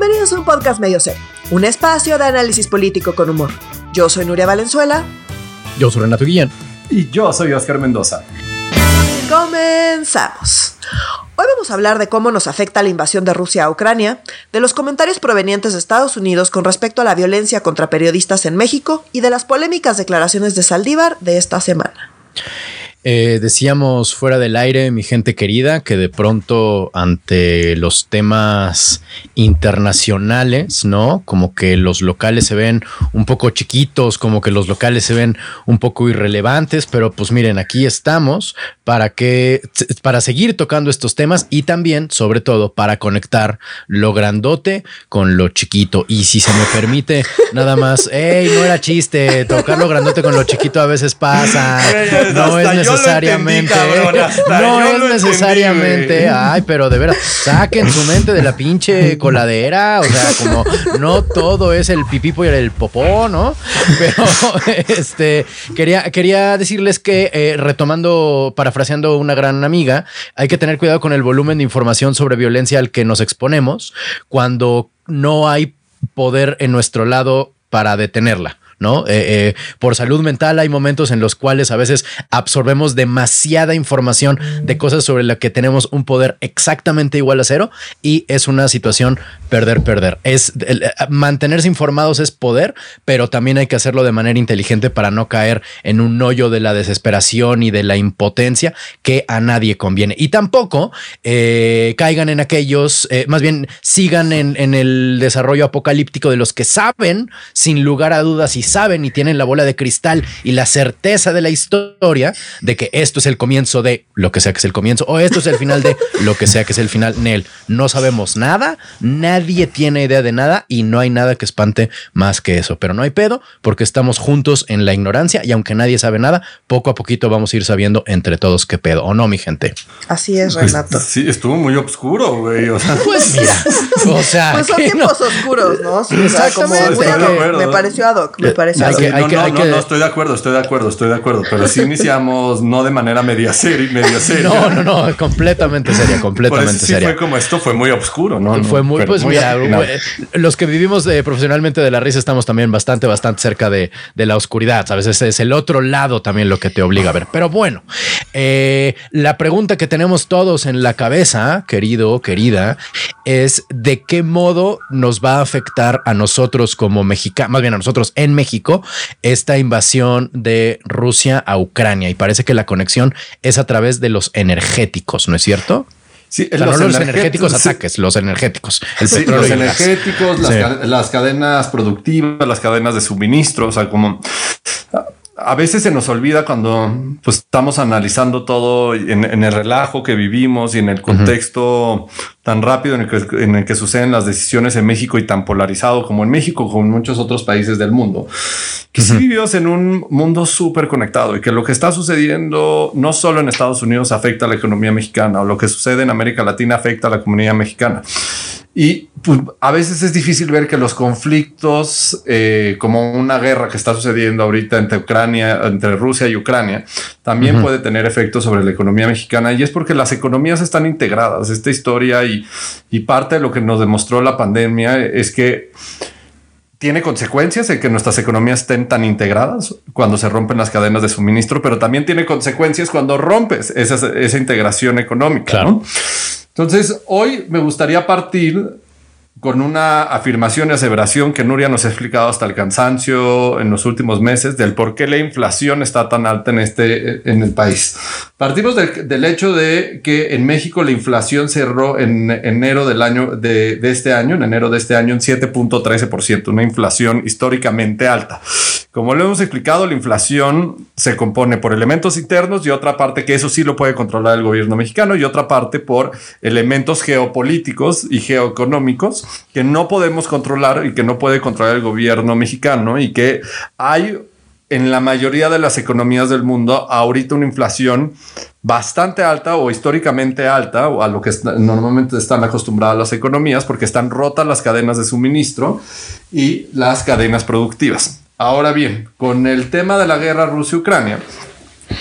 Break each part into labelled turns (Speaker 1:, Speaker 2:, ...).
Speaker 1: Bienvenidos a un podcast medio serio, un espacio de análisis político con humor. Yo soy Nuria Valenzuela.
Speaker 2: Yo soy Renato Guillén.
Speaker 3: Y yo soy Oscar Mendoza.
Speaker 1: Comenzamos. Hoy vamos a hablar de cómo nos afecta la invasión de Rusia a Ucrania, de los comentarios provenientes de Estados Unidos con respecto a la violencia contra periodistas en México y de las polémicas declaraciones de Saldívar de esta semana.
Speaker 2: Eh, decíamos fuera del aire, mi gente querida, que de pronto ante los temas internacionales, ¿no? Como que los locales se ven un poco chiquitos, como que los locales se ven un poco irrelevantes, pero pues miren, aquí estamos para que, para seguir tocando estos temas y también, sobre todo, para conectar lo grandote con lo chiquito. Y si se me permite, nada más, hey, no era chiste, tocar lo grandote con lo chiquito a veces pasa, no es necesariamente. no es necesariamente. Ay, pero de veras, saquen su mente de la pinche coladera. O sea, como no todo es el pipipo y el popó, ¿no? Pero este quería, quería decirles que eh, retomando, parafraseando una gran amiga, hay que tener cuidado con el volumen de información sobre violencia al que nos exponemos cuando no hay poder en nuestro lado para detenerla. ¿No? Eh, eh, por salud mental hay momentos en los cuales a veces absorbemos demasiada información de cosas sobre las que tenemos un poder exactamente igual a cero y es una situación perder, perder. Es eh, mantenerse informados es poder, pero también hay que hacerlo de manera inteligente para no caer en un hoyo de la desesperación y de la impotencia que a nadie conviene. Y tampoco caigan en aquellos, más bien sigan en, en el desarrollo apocalíptico de los que saben sin lugar a dudas y saben y tienen la bola de cristal y la certeza de la historia de que esto es el comienzo de lo que sea que es el comienzo o esto es el final de lo que sea que es el final. Nel, no sabemos nada, nadie tiene idea de nada y no hay nada que espante más que eso. Pero no hay pedo porque estamos juntos en la ignorancia y aunque nadie sabe nada, poco a poquito vamos a ir sabiendo entre todos qué pedo o no, mi gente.
Speaker 1: Así es, pues, Renato.
Speaker 3: sí, estuvo muy oscuro, güey.
Speaker 1: pues mira, o sea, pues son tiempos oscuros, ¿no? Sí, me pareció ad hoc, me parece
Speaker 3: no, no, estoy de acuerdo, estoy de acuerdo, estoy de acuerdo. Pero sí iniciamos no de manera media seria, media seria.
Speaker 2: No, no, no, completamente seria, completamente
Speaker 3: sí Fue como esto, fue muy oscuro, ¿no?
Speaker 2: Fue muy, pues mira, los que vivimos eh, profesionalmente de la risa estamos también bastante, bastante cerca de, la oscuridad. A veces es el otro lado también lo que te obliga a ver. Pero bueno, eh, la pregunta que tenemos todos en la cabeza, querido, querida, es de qué modo nos va a afectar a nosotros como mexicanos, más bien a nosotros en México esta invasión de Rusia a Ucrania y parece que la conexión es a través de los energéticos, ¿no es cierto?
Speaker 3: Sí,
Speaker 2: los, no los energéticos ataques, los energéticos.
Speaker 3: los energéticos, las, cadenas productivas, las cadenas de suministro, o sea, como a veces se nos olvida cuando pues, estamos analizando todo en, el relajo que vivimos y en el contexto tan rápido en el, que, en el, que, suceden las decisiones en México y tan polarizado como en México, como en muchos otros países del mundo, que si vivimos en un mundo súper conectado y que lo que está sucediendo no solo en Estados Unidos afecta a la economía mexicana o lo que sucede en América Latina afecta a la comunidad mexicana. Y pues, a veces es difícil ver que los conflictos, eh, como una guerra que está sucediendo ahorita entre Ucrania, entre Rusia y Ucrania, también puede tener efectos sobre la economía mexicana. Y es porque las economías están integradas. Esta historia y, y parte de lo que nos demostró la pandemia es que tiene consecuencias en que nuestras economías estén tan integradas cuando se rompen las cadenas de suministro, pero también tiene consecuencias cuando rompes esa, esa integración económica. ¿no? Entonces, hoy me gustaría partir con una afirmación y aseveración que Nuria nos ha explicado hasta el cansancio en los últimos meses del por qué la inflación está tan alta en este en el país. Partimos del hecho de que en México la inflación cerró en enero del año de, de este año, en enero de este año, en 7.13%, una inflación históricamente alta. Como lo hemos explicado, la inflación se compone por elementos internos y otra parte que eso sí lo puede controlar el gobierno mexicano y otra parte por elementos geopolíticos y geoeconómicos que no podemos controlar y que no puede controlar el gobierno mexicano y que hay en la mayoría de las economías del mundo ahorita una inflación bastante alta o históricamente alta o a lo que normalmente están acostumbradas las economías porque están rotas las cadenas de suministro y las cadenas productivas. Ahora bien, con el tema de la guerra Rusia-Ucrania,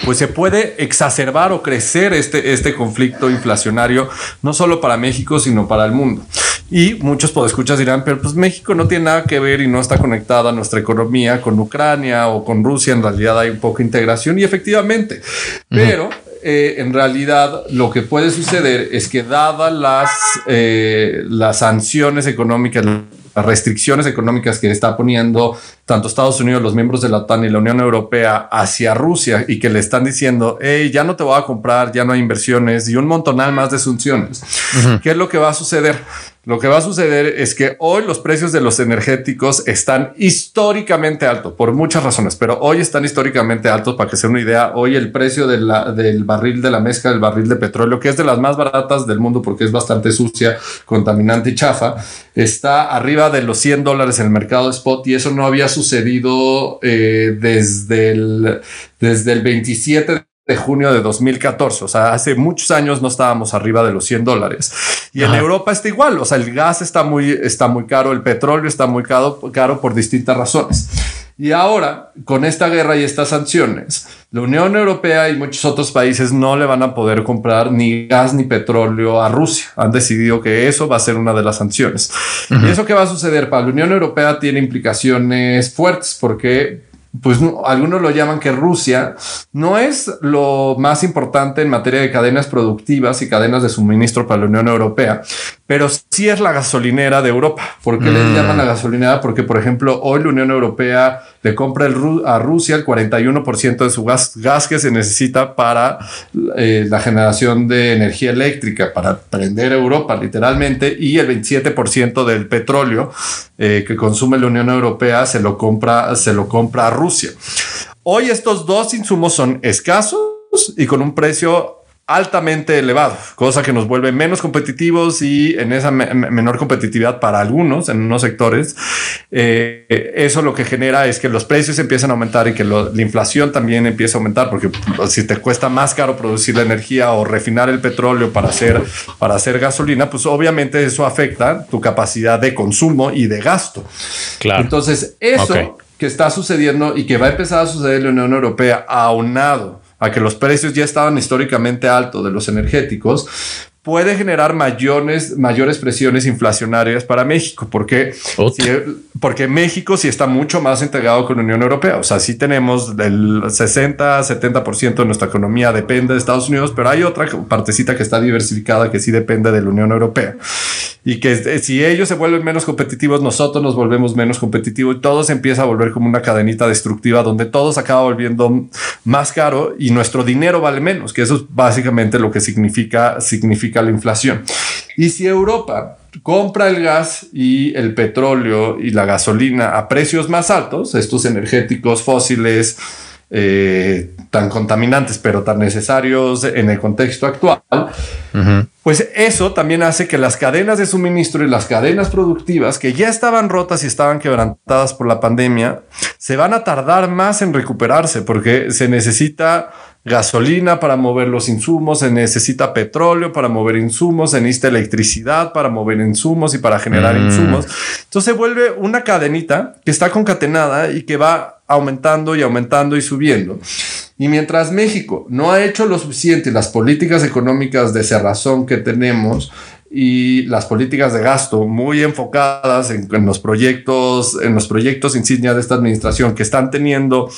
Speaker 3: pues se puede exacerbar o crecer este, este conflicto inflacionario, no solo para México, sino para el mundo. Y muchos podescuchas dirán, pero pues México no tiene nada que ver y no está conectada a nuestra economía con Ucrania o con Rusia. En realidad hay de integración y efectivamente, pero eh, en realidad lo que puede suceder es que dadas las, eh, las sanciones económicas, las restricciones económicas que está poniendo tanto Estados Unidos, los miembros de la OTAN y la Unión Europea hacia Rusia y que le están diciendo, hey, ya no te voy a comprar, ya no hay inversiones y un montonal más de sanciones. ¿Qué es lo que va a suceder? Lo que va a suceder es que hoy los precios de los energéticos están históricamente altos por muchas razones, pero hoy están históricamente altos. Para que se una idea, hoy el precio del barril de la mezcla, del barril de petróleo, que es de las más baratas del mundo porque es bastante sucia, contaminante y chafa, está arriba de los 100 dólares en el mercado spot y eso no había sucedido eh, desde, el, desde el 27 de junio de 2014. O sea, hace muchos años no estábamos arriba de los 100 dólares. Y en Europa está igual. O sea, el gas está muy, está muy caro, el petróleo está muy caro, caro por distintas razones. Y ahora, con esta guerra y estas sanciones, la Unión Europea y muchos otros países no le van a poder comprar ni gas ni petróleo a Rusia. Han decidido que eso va a ser una de las sanciones. ¿Y eso qué va a suceder? Para la Unión Europea tiene implicaciones fuertes porque pues algunos lo llaman que Rusia no es lo más importante en materia de cadenas productivas y cadenas de suministro para la Unión Europea, pero sí es la gasolinera de Europa. ¿Por qué le mm. llaman la gasolinera? Porque, por ejemplo, hoy la Unión Europea le compra a Rusia el 41% de su gas, gas que se necesita para eh, la generación de energía eléctrica, para prender Europa literalmente, y el 27% del petróleo eh, que consume la Unión Europea se lo compra, se lo compra a Rusia. Hoy estos dos insumos son escasos y con un precio altamente elevado, cosa que nos vuelve menos competitivos y en esa menor competitividad para algunos, en unos sectores, eh, eso lo que genera es que los precios empiezan a aumentar y que la inflación también empieza a aumentar, porque pues, si te cuesta más caro producir la energía o refinar el petróleo para hacer, para hacer gasolina, pues obviamente eso afecta tu capacidad de consumo y de gasto. Claro. Entonces, eso que está sucediendo y que va a empezar a suceder en la Unión Europea, aunado a que los precios ya estaban históricamente altos de los energéticos, puede generar mayores, mayores presiones inflacionarias para México, porque, porque México sí está mucho más integrado con la Unión Europea. O sea, sí tenemos el 60, 70% de nuestra economía depende de Estados Unidos, pero hay otra partecita que está diversificada que sí depende de la Unión Europea y que eh, si ellos se vuelven menos competitivos, nosotros nos volvemos menos competitivos y todo se empieza a volver como una cadenita destructiva donde todo se acaba volviendo más caro y nuestro dinero vale menos, que eso es básicamente lo que significa, significa la inflación. Y si Europa compra el gas y el petróleo y la gasolina a precios más altos, estos energéticos fósiles, eh, tan contaminantes, pero tan necesarios en el contexto actual, pues eso también hace que las cadenas de suministro y las cadenas productivas que ya estaban rotas y estaban quebrantadas por la pandemia, se van a tardar más en recuperarse porque se necesita gasolina para mover los insumos, se necesita petróleo para mover insumos, se necesita electricidad para mover insumos y para generar mm. insumos. Entonces se vuelve una cadenita que está concatenada y que va aumentando y aumentando y subiendo. Y mientras México no ha hecho lo suficiente, las políticas económicas de cerrazón que tenemos y las políticas de gasto muy enfocadas en, los proyectos, en los proyectos insignia de esta administración que están teniendo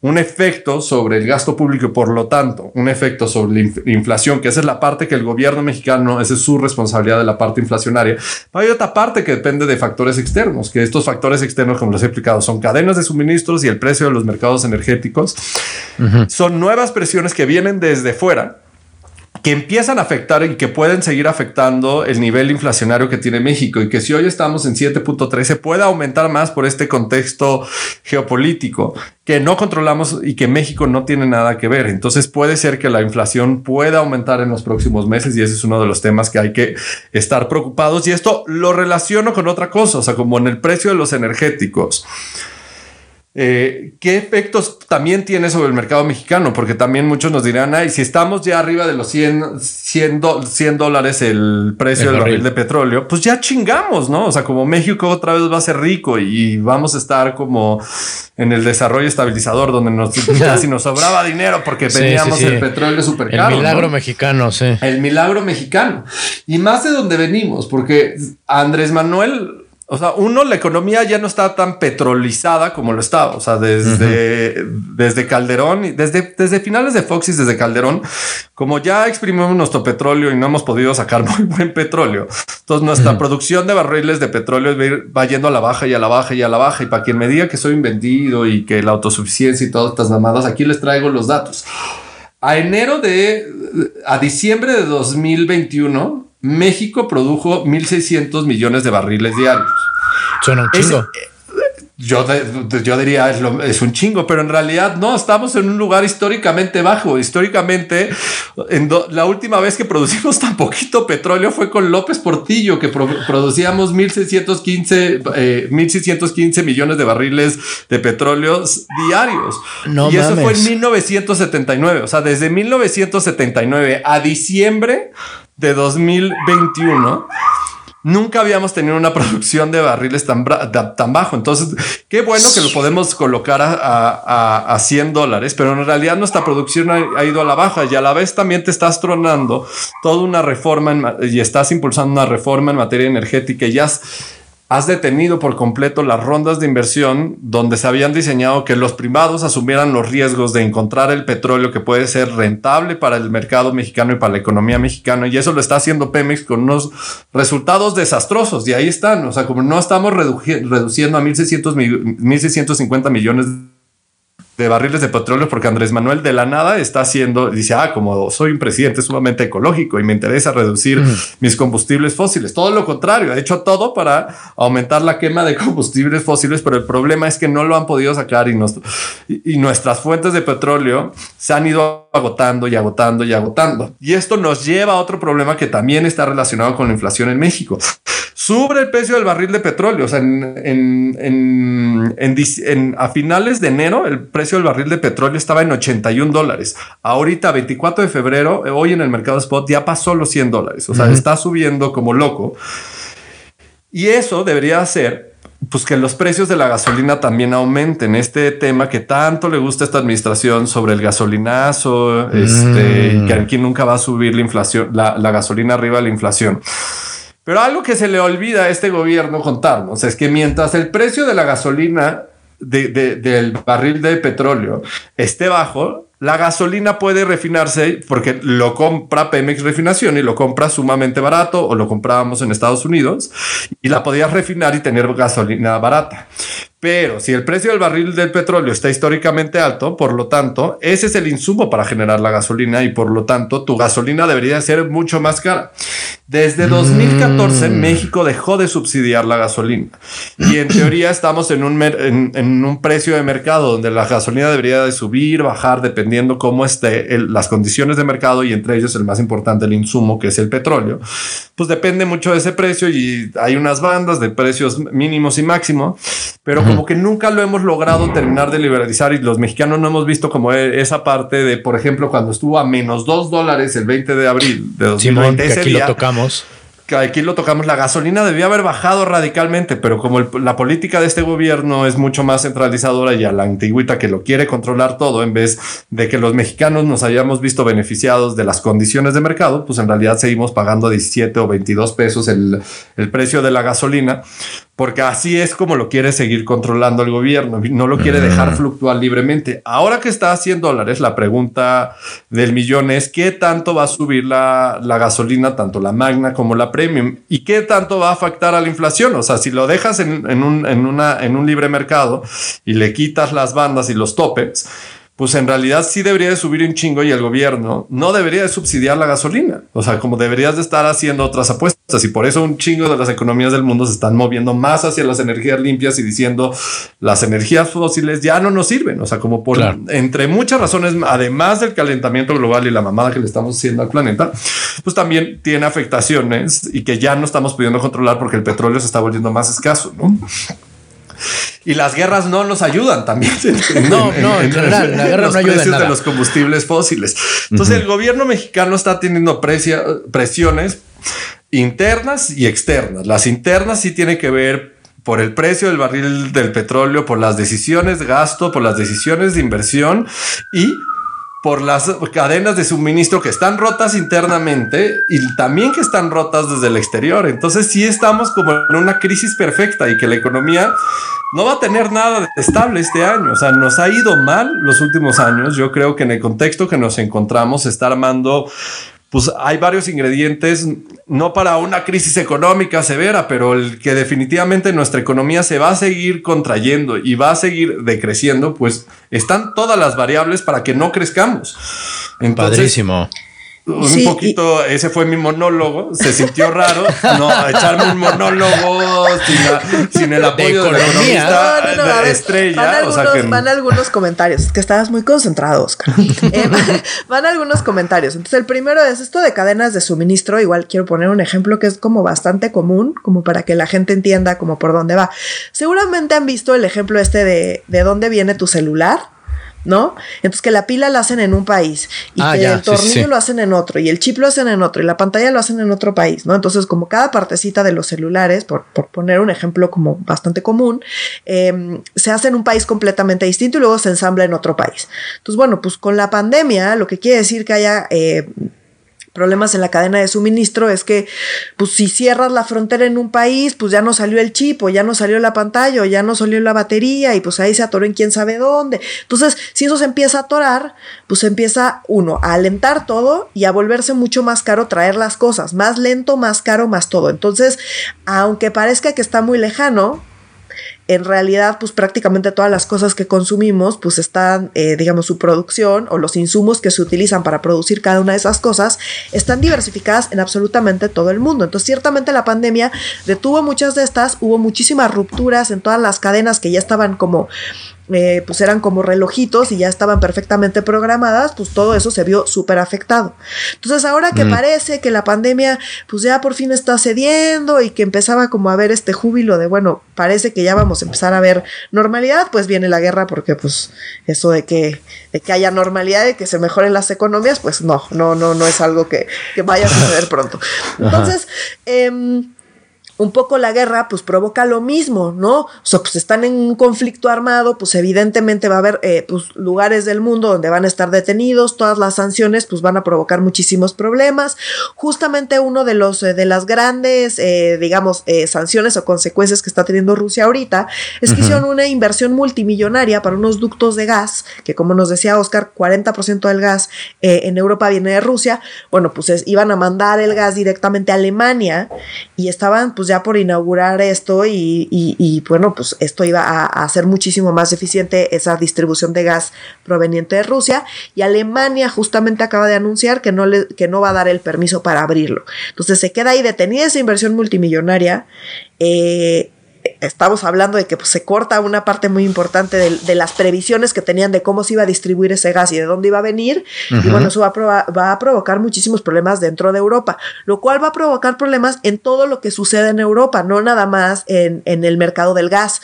Speaker 3: un efecto sobre el gasto público y por lo tanto un efecto sobre la inflación, que esa es la parte que el gobierno mexicano, esa es su responsabilidad de la parte inflacionaria. hay otra parte que depende de factores externos, que estos factores externos, como les he explicado, son cadenas de suministros y el precio de los mercados energéticos. Son nuevas presiones que vienen desde fuera que empiezan a afectar y que pueden seguir afectando el nivel inflacionario que tiene México y que si hoy estamos en 7.13 puede aumentar más por este contexto geopolítico que no controlamos y que México no tiene nada que ver. Entonces puede ser que la inflación pueda aumentar en los próximos meses y ese es uno de los temas que hay que estar preocupados y esto lo relaciono con otra cosa, o sea, como en el precio de los energéticos. Eh, ¿qué efectos también tiene sobre el mercado mexicano? Porque también muchos nos dirán, ay, si estamos ya arriba de los 100, 100, 100 dólares el precio del barril de petróleo, pues ya chingamos, ¿no? O sea, como México otra vez va a ser rico y vamos a estar como en el desarrollo estabilizador donde nos casi nos sobraba dinero porque teníamos el petróleo súper caro.
Speaker 2: El milagro mexicano, sí.
Speaker 3: El milagro mexicano. Y más de donde venimos, porque Andrés Manuel o sea, uno, la economía ya no está tan petrolizada como lo estaba. O sea, desde, desde Calderón, desde, desde finales de Foxys, desde Calderón, como ya exprimimos nuestro petróleo y no hemos podido sacar muy buen petróleo. Entonces, nuestra producción de barriles de petróleo va yendo a la baja y a la baja y a la baja. Y para quien me diga que soy un vendido y que la autosuficiencia y todas estas mamadas, aquí les traigo los datos. A enero de, a diciembre de 2021, México produjo 1.600 millones de barriles diarios.
Speaker 2: Suena un chingo.
Speaker 3: yo, yo diría es, es, un chingo, pero en realidad no, estamos en un lugar históricamente bajo. Históricamente, en la última vez que producimos tan poquito petróleo fue con López Portillo, que producíamos 1.615, eh, 1.615 millones de barriles de petróleo diarios. y eso fue en 1979. O sea, desde 1979 a diciembre de 2021 nunca habíamos tenido una producción de barriles tan, tan bajo. Entonces, qué bueno que lo podemos colocar a, a, 100 dólares, pero en realidad nuestra producción ha, ido a la baja y a la vez también te estás tronando toda una reforma y estás impulsando una reforma en materia energética y ya has detenido por completo las rondas de inversión donde se habían diseñado que los privados asumieran los riesgos de encontrar el petróleo que puede ser rentable para el mercado mexicano y para la economía mexicana. Y eso lo está haciendo Pemex con unos resultados desastrosos. Y ahí están. O sea, como no estamos reduciendo a 1.600, 1.650 millones de de barriles de petróleo porque Andrés Manuel de la nada está haciendo, dice, ah, como soy un presidente sumamente ecológico y me interesa reducir mis combustibles fósiles. Todo lo contrario, ha hecho todo para aumentar la quema de combustibles fósiles, pero el problema es que no lo han podido sacar y, y nuestras fuentes de petróleo se han ido agotando y agotando y agotando. Y esto nos lleva a otro problema que también está relacionado con la inflación en México sube el precio del barril de petróleo. O sea, en, a finales de enero, el precio del barril de petróleo estaba en 81 dólares. Ahorita, 24 de febrero, hoy en el mercado spot ya pasó los 100 dólares. O sea, está subiendo como loco. Y eso debería hacer pues que los precios de la gasolina también aumenten. Este tema que tanto le gusta a esta administración sobre el gasolinazo, este, que mm. aquí nunca va a subir la inflación, la, la gasolina arriba de la inflación. Pero algo que se le olvida a este gobierno contarnos es que mientras el precio de la gasolina del barril de petróleo esté bajo, la gasolina puede refinarse porque lo compra Pemex Refinación y lo compra sumamente barato o lo comprábamos en Estados Unidos y la podías refinar y tener gasolina barata. Pero si el precio del barril del petróleo está históricamente alto, por lo tanto, ese es el insumo para generar la gasolina y por lo tanto tu gasolina debería ser mucho más cara. Desde 2014 mm. México dejó de subsidiar la gasolina y en teoría estamos en un, en, un precio de mercado donde la gasolina debería de subir, bajar, dependiendo cómo esté las condiciones de mercado y entre ellos el más importante, el insumo, que es el petróleo. Pues depende mucho de ese precio y hay unas bandas de precios mínimos y máximos, pero como que nunca lo hemos logrado terminar de liberalizar y los mexicanos no hemos visto como e, esa parte de, por ejemplo, cuando estuvo a menos dos dólares el 20 de abril de 2020.
Speaker 2: que aquí lo tocamos
Speaker 3: aquí lo tocamos, la gasolina debía haber bajado radicalmente, pero como la política de este gobierno es mucho más centralizadora y a la antigüita que lo quiere controlar todo, en vez de que los mexicanos nos hayamos visto beneficiados de las condiciones de mercado, pues en realidad seguimos pagando 17 o 22 pesos el, el precio de la gasolina, porque así es como lo quiere seguir controlando el gobierno, no lo quiere dejar mm. fluctuar libremente. Ahora que está a 100 dólares, la pregunta del millón es qué tanto va a subir la, gasolina, tanto la magna como la premium, y qué tanto va a afectar a la inflación. O sea, si lo dejas en, en, un, en, una, en un libre mercado y le quitas las bandas y los topes, pues en realidad sí debería de subir un chingo y el gobierno no debería de subsidiar la gasolina. O sea, como deberías de estar haciendo otras apuestas y por eso un chingo de las economías del mundo se están moviendo más hacia las energías limpias y diciendo las energías fósiles ya no nos sirven. O sea, como por entre muchas razones, además del calentamiento global y la mamada que le estamos haciendo al planeta, pues también tiene afectaciones y que ya no estamos pudiendo controlar porque el petróleo se está volviendo más escaso, ¿no? Y las guerras no nos ayudan también.
Speaker 2: no, no, en, general, la guerra no ayuda en nada.
Speaker 3: de los combustibles fósiles. Entonces, el gobierno mexicano está teniendo presiones internas y externas. Las internas sí tienen que ver por el precio del barril del petróleo, por las decisiones de gasto, por las decisiones de inversión y por las cadenas de suministro que están rotas internamente y también que están rotas desde el exterior. Entonces sí estamos como en una crisis perfecta y que la economía no va a tener nada estable este año. O sea, nos ha ido mal los últimos años. Yo creo que en el contexto que nos encontramos está armando pues hay varios ingredientes, no para una crisis económica severa, pero el que definitivamente nuestra economía se va a seguir contrayendo y va a seguir decreciendo, pues están todas las variables para que no crezcamos.
Speaker 2: Padrísimo
Speaker 3: un poquito, ese fue mi monólogo. Se sintió raro no echarme un monólogo sin, el apoyo de, la economista estrella.
Speaker 1: Van algunos, van algunos comentarios. que estabas muy concentrado, Oscar. Eh, van algunos comentarios. Entonces, el primero es esto de cadenas de suministro. Igual quiero poner un ejemplo que es como bastante común, como para que la gente entienda como por dónde va. Seguramente han visto el ejemplo este de de dónde viene tu celular ¿no? Entonces que la pila la hacen en un país y ah, que el tornillo lo hacen en otro y el chip lo hacen en otro y la pantalla lo hacen en otro país, ¿no? Entonces como cada partecita de los celulares, por, poner un ejemplo como bastante común, em, se hace en un país completamente distinto y luego se ensambla en otro país. Entonces bueno, pues con la pandemia, lo que quiere decir que haya... Eh, problemas en la cadena de suministro es que, pues si cierras la frontera en un país, pues ya no salió el chip ya no salió la pantalla ya no salió la batería y pues ahí se atoró en quién sabe dónde. Entonces, si eso se empieza a atorar, pues empieza uno a alentar todo y a volverse mucho más caro traer las cosas, más lento, más caro, más todo. Entonces, aunque parezca que está muy lejano, en realidad, pues prácticamente todas las cosas que consumimos, pues están, eh, digamos, su producción o los insumos que se utilizan para producir cada una de esas cosas, están diversificadas en absolutamente todo el mundo. Entonces, ciertamente la pandemia detuvo muchas de estas, hubo muchísimas rupturas en todas las cadenas que ya estaban como eh, pues eran como relojitos y ya estaban perfectamente programadas, pues todo eso se vio súper afectado. Entonces ahora que mm. parece que la pandemia pues ya por fin está cediendo y que empezaba como a ver este júbilo de bueno, parece que ya vamos a empezar a ver normalidad, pues viene la guerra porque pues eso de que, de que haya normalidad y que se mejoren las economías, pues no, no, no, no es algo que, que vaya a suceder pronto. Entonces, eh, un poco la guerra pues provoca lo mismo, ¿no? O sea, pues están en un conflicto armado, pues evidentemente va a haber eh, pues, lugares del mundo donde van a estar detenidos, todas las sanciones pues van a provocar muchísimos problemas. Justamente uno de los eh, de las grandes, eh, digamos, sanciones o consecuencias que está teniendo Rusia ahorita es que hicieron una inversión multimillonaria para unos ductos de gas, que como nos decía Oscar, 40% del gas en Europa viene de Rusia. Bueno, pues iban a mandar el gas directamente a Alemania y estaban pues ya por inaugurar esto y, bueno, pues esto iba a, hacer muchísimo más eficiente esa distribución de gas proveniente de Rusia y Alemania justamente acaba de anunciar que no, le, que no va a dar el permiso para abrirlo. Entonces se queda ahí detenida esa inversión multimillonaria. Eh, estamos hablando de que pues, se corta una parte muy importante de, las previsiones que tenían de cómo se iba a distribuir ese gas y de dónde iba a venir. Y bueno, eso va a, va a, provocar muchísimos problemas dentro de Europa, lo cual va a provocar problemas en todo lo que sucede en Europa, no nada más en, en el mercado del gas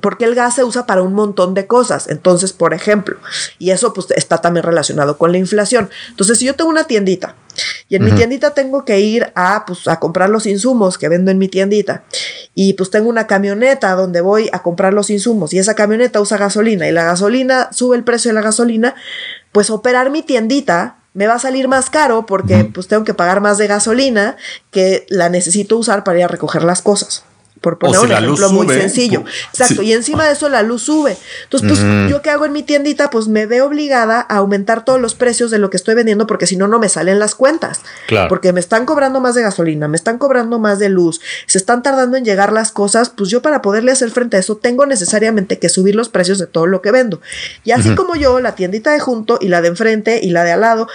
Speaker 1: porque el gas se usa para un montón de cosas. Entonces, por ejemplo, y eso pues está también relacionado con la inflación. Entonces, si yo tengo una tiendita y en mi tiendita tengo que ir a, pues, a comprar los insumos que vendo en mi tiendita y pues tengo una camioneta donde voy a comprar los insumos y esa camioneta usa gasolina y la gasolina sube el precio de la gasolina, pues operar mi tiendita me va a salir más caro porque pues tengo que pagar más de gasolina que la necesito usar para ir a recoger las cosas por poner un ejemplo muy sencillo. Exacto, y encima de eso la luz sube. Entonces, pues, yo qué hago en mi tiendita, pues me veo obligada a aumentar todos los precios de lo que estoy vendiendo porque si no, no me salen las cuentas. Claro. Porque me están cobrando más de gasolina, me están cobrando más de luz, se están tardando en llegar las cosas, pues yo para poderle hacer frente a eso tengo necesariamente que subir los precios de todo lo que vendo. Y así como yo, la tiendita de junto y la de enfrente y la de al lado,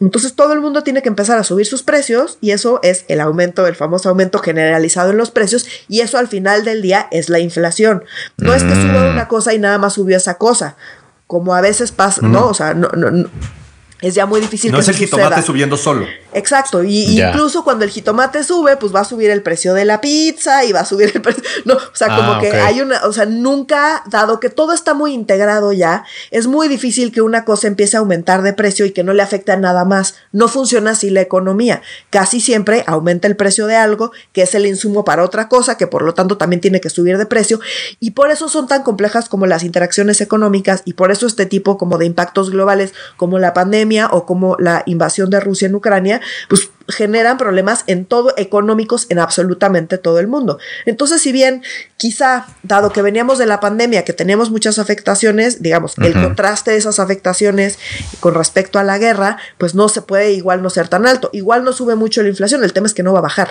Speaker 1: entonces todo el mundo tiene que empezar a subir sus precios y eso es el aumento, el famoso aumento generalizado en los precios y eso al final del día es la inflación. No es que suba mm. una cosa y nada más subió esa cosa, como a veces pasa, ¿no? O sea, no, no, no es ya muy difícil
Speaker 3: no es el jitomate subiendo solo.
Speaker 1: Exacto, y incluso cuando el jitomate sube, pues va a subir el precio de la pizza y va a subir el precio. No, o sea, como ah, que hay una, o sea, nunca, dado que todo está muy integrado ya, es muy difícil que una cosa empiece a aumentar de precio y que no le afecte a nada más. No funciona así la economía. Casi siempre aumenta el precio de algo, que es el insumo para otra cosa, que por lo tanto también tiene que subir de precio, y por eso son tan complejas como las interacciones económicas, y por eso este tipo como de impactos globales, como la pandemia o como la invasión de Rusia en Ucrania, pues generan problemas en todo, económicos en absolutamente todo el mundo. Entonces, si bien quizá, dado que veníamos de la pandemia, que teníamos muchas afectaciones, digamos, el contraste de esas afectaciones con respecto a la guerra, pues no se puede igual no ser tan alto. Igual no sube mucho la inflación, el tema es que no va a bajar.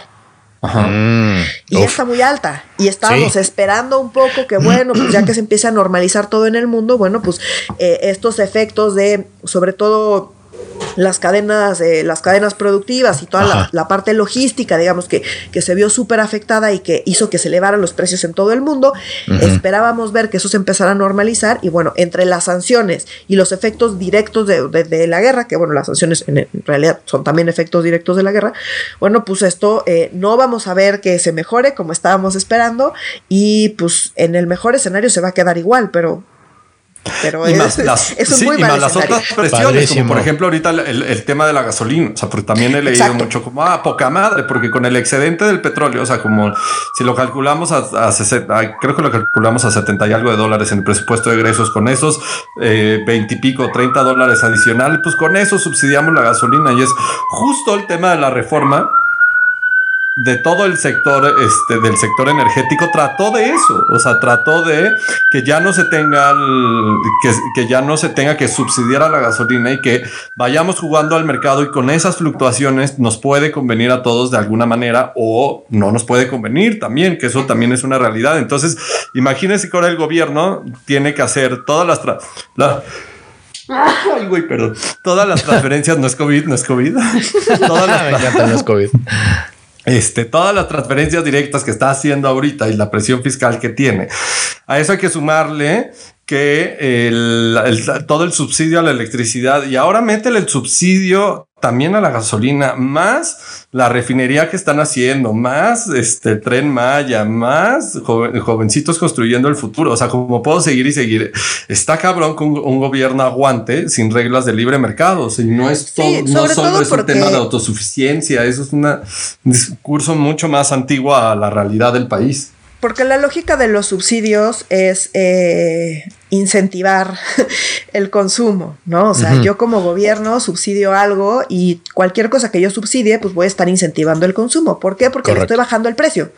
Speaker 1: Mm, y está muy alta. Y estábamos esperando un poco que, bueno, pues ya que se empiece a normalizar todo en el mundo, bueno, pues eh, estos efectos de, sobre todo, las cadenas, eh, las cadenas productivas y toda la, parte logística, digamos, que, que se vio súper afectada y que hizo que se elevaran los precios en todo el mundo. Esperábamos ver que eso se empezara a normalizar y bueno, entre las sanciones y los efectos directos de, la guerra, que bueno, las sanciones en, realidad son también efectos directos de la guerra, bueno, pues esto eh, no vamos a ver que se mejore como estábamos esperando y pues en el mejor escenario se va a quedar igual, pero pero
Speaker 3: y más las, las otras presiones, como por ejemplo ahorita el, tema de la gasolina, o sea, porque también he leído mucho como, ah, poca madre, porque con el excedente del petróleo, o sea, como si lo calculamos a, creo que lo calculamos a 70 y algo de dólares en el presupuesto de egresos, con esos eh, 20 y pico, 30 dólares adicionales, pues con eso subsidiamos la gasolina y es justo el tema de la reforma de todo el sector, este, del sector energético, trató de eso. O sea, trató de que ya no se tenga, que, que, ya no se tenga que subsidiar a la gasolina y que vayamos jugando al mercado y con esas fluctuaciones nos puede convenir a todos de alguna manera o no nos puede convenir también, que eso también es una realidad. Entonces, imagínense que ahora el gobierno tiene que hacer todas las... Ay, güey, perdón. Todas las transferencias no es COVID, no es COVID. Todas las... Me encanta, no es COVID este, todas las transferencias directas que está haciendo ahorita y la presión fiscal que tiene. A eso hay que sumarle que todo el subsidio a la electricidad y ahora métele el subsidio también a la gasolina, más la refinería que están haciendo, más este tren Maya, más jovencitos construyendo el futuro. O sea, como puedo seguir y seguir. Está cabrón con un, gobierno aguante sin reglas de libre mercado. y no es todo, no solo es un tema de autosuficiencia, eso es un discurso mucho más antiguo a la realidad del país.
Speaker 1: Porque la lógica de los subsidios es eh, incentivar el consumo, ¿no? O sea, yo como gobierno subsidio algo y cualquier cosa que yo subsidie, pues voy a estar incentivando el consumo. ¿Por qué? Porque le estoy bajando el precio.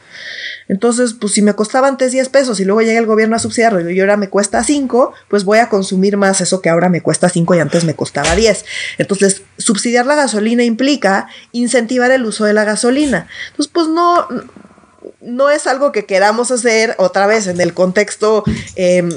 Speaker 1: Entonces, pues si me costaba antes 10 pesos y luego llega el gobierno a subsidiarlo y ahora me cuesta 5, pues voy a consumir más eso que ahora me cuesta 5 y antes me costaba 10. Entonces, subsidiar la gasolina implica incentivar el uso de la gasolina. Entonces, pues no, no es algo que queramos hacer otra vez en el contexto em,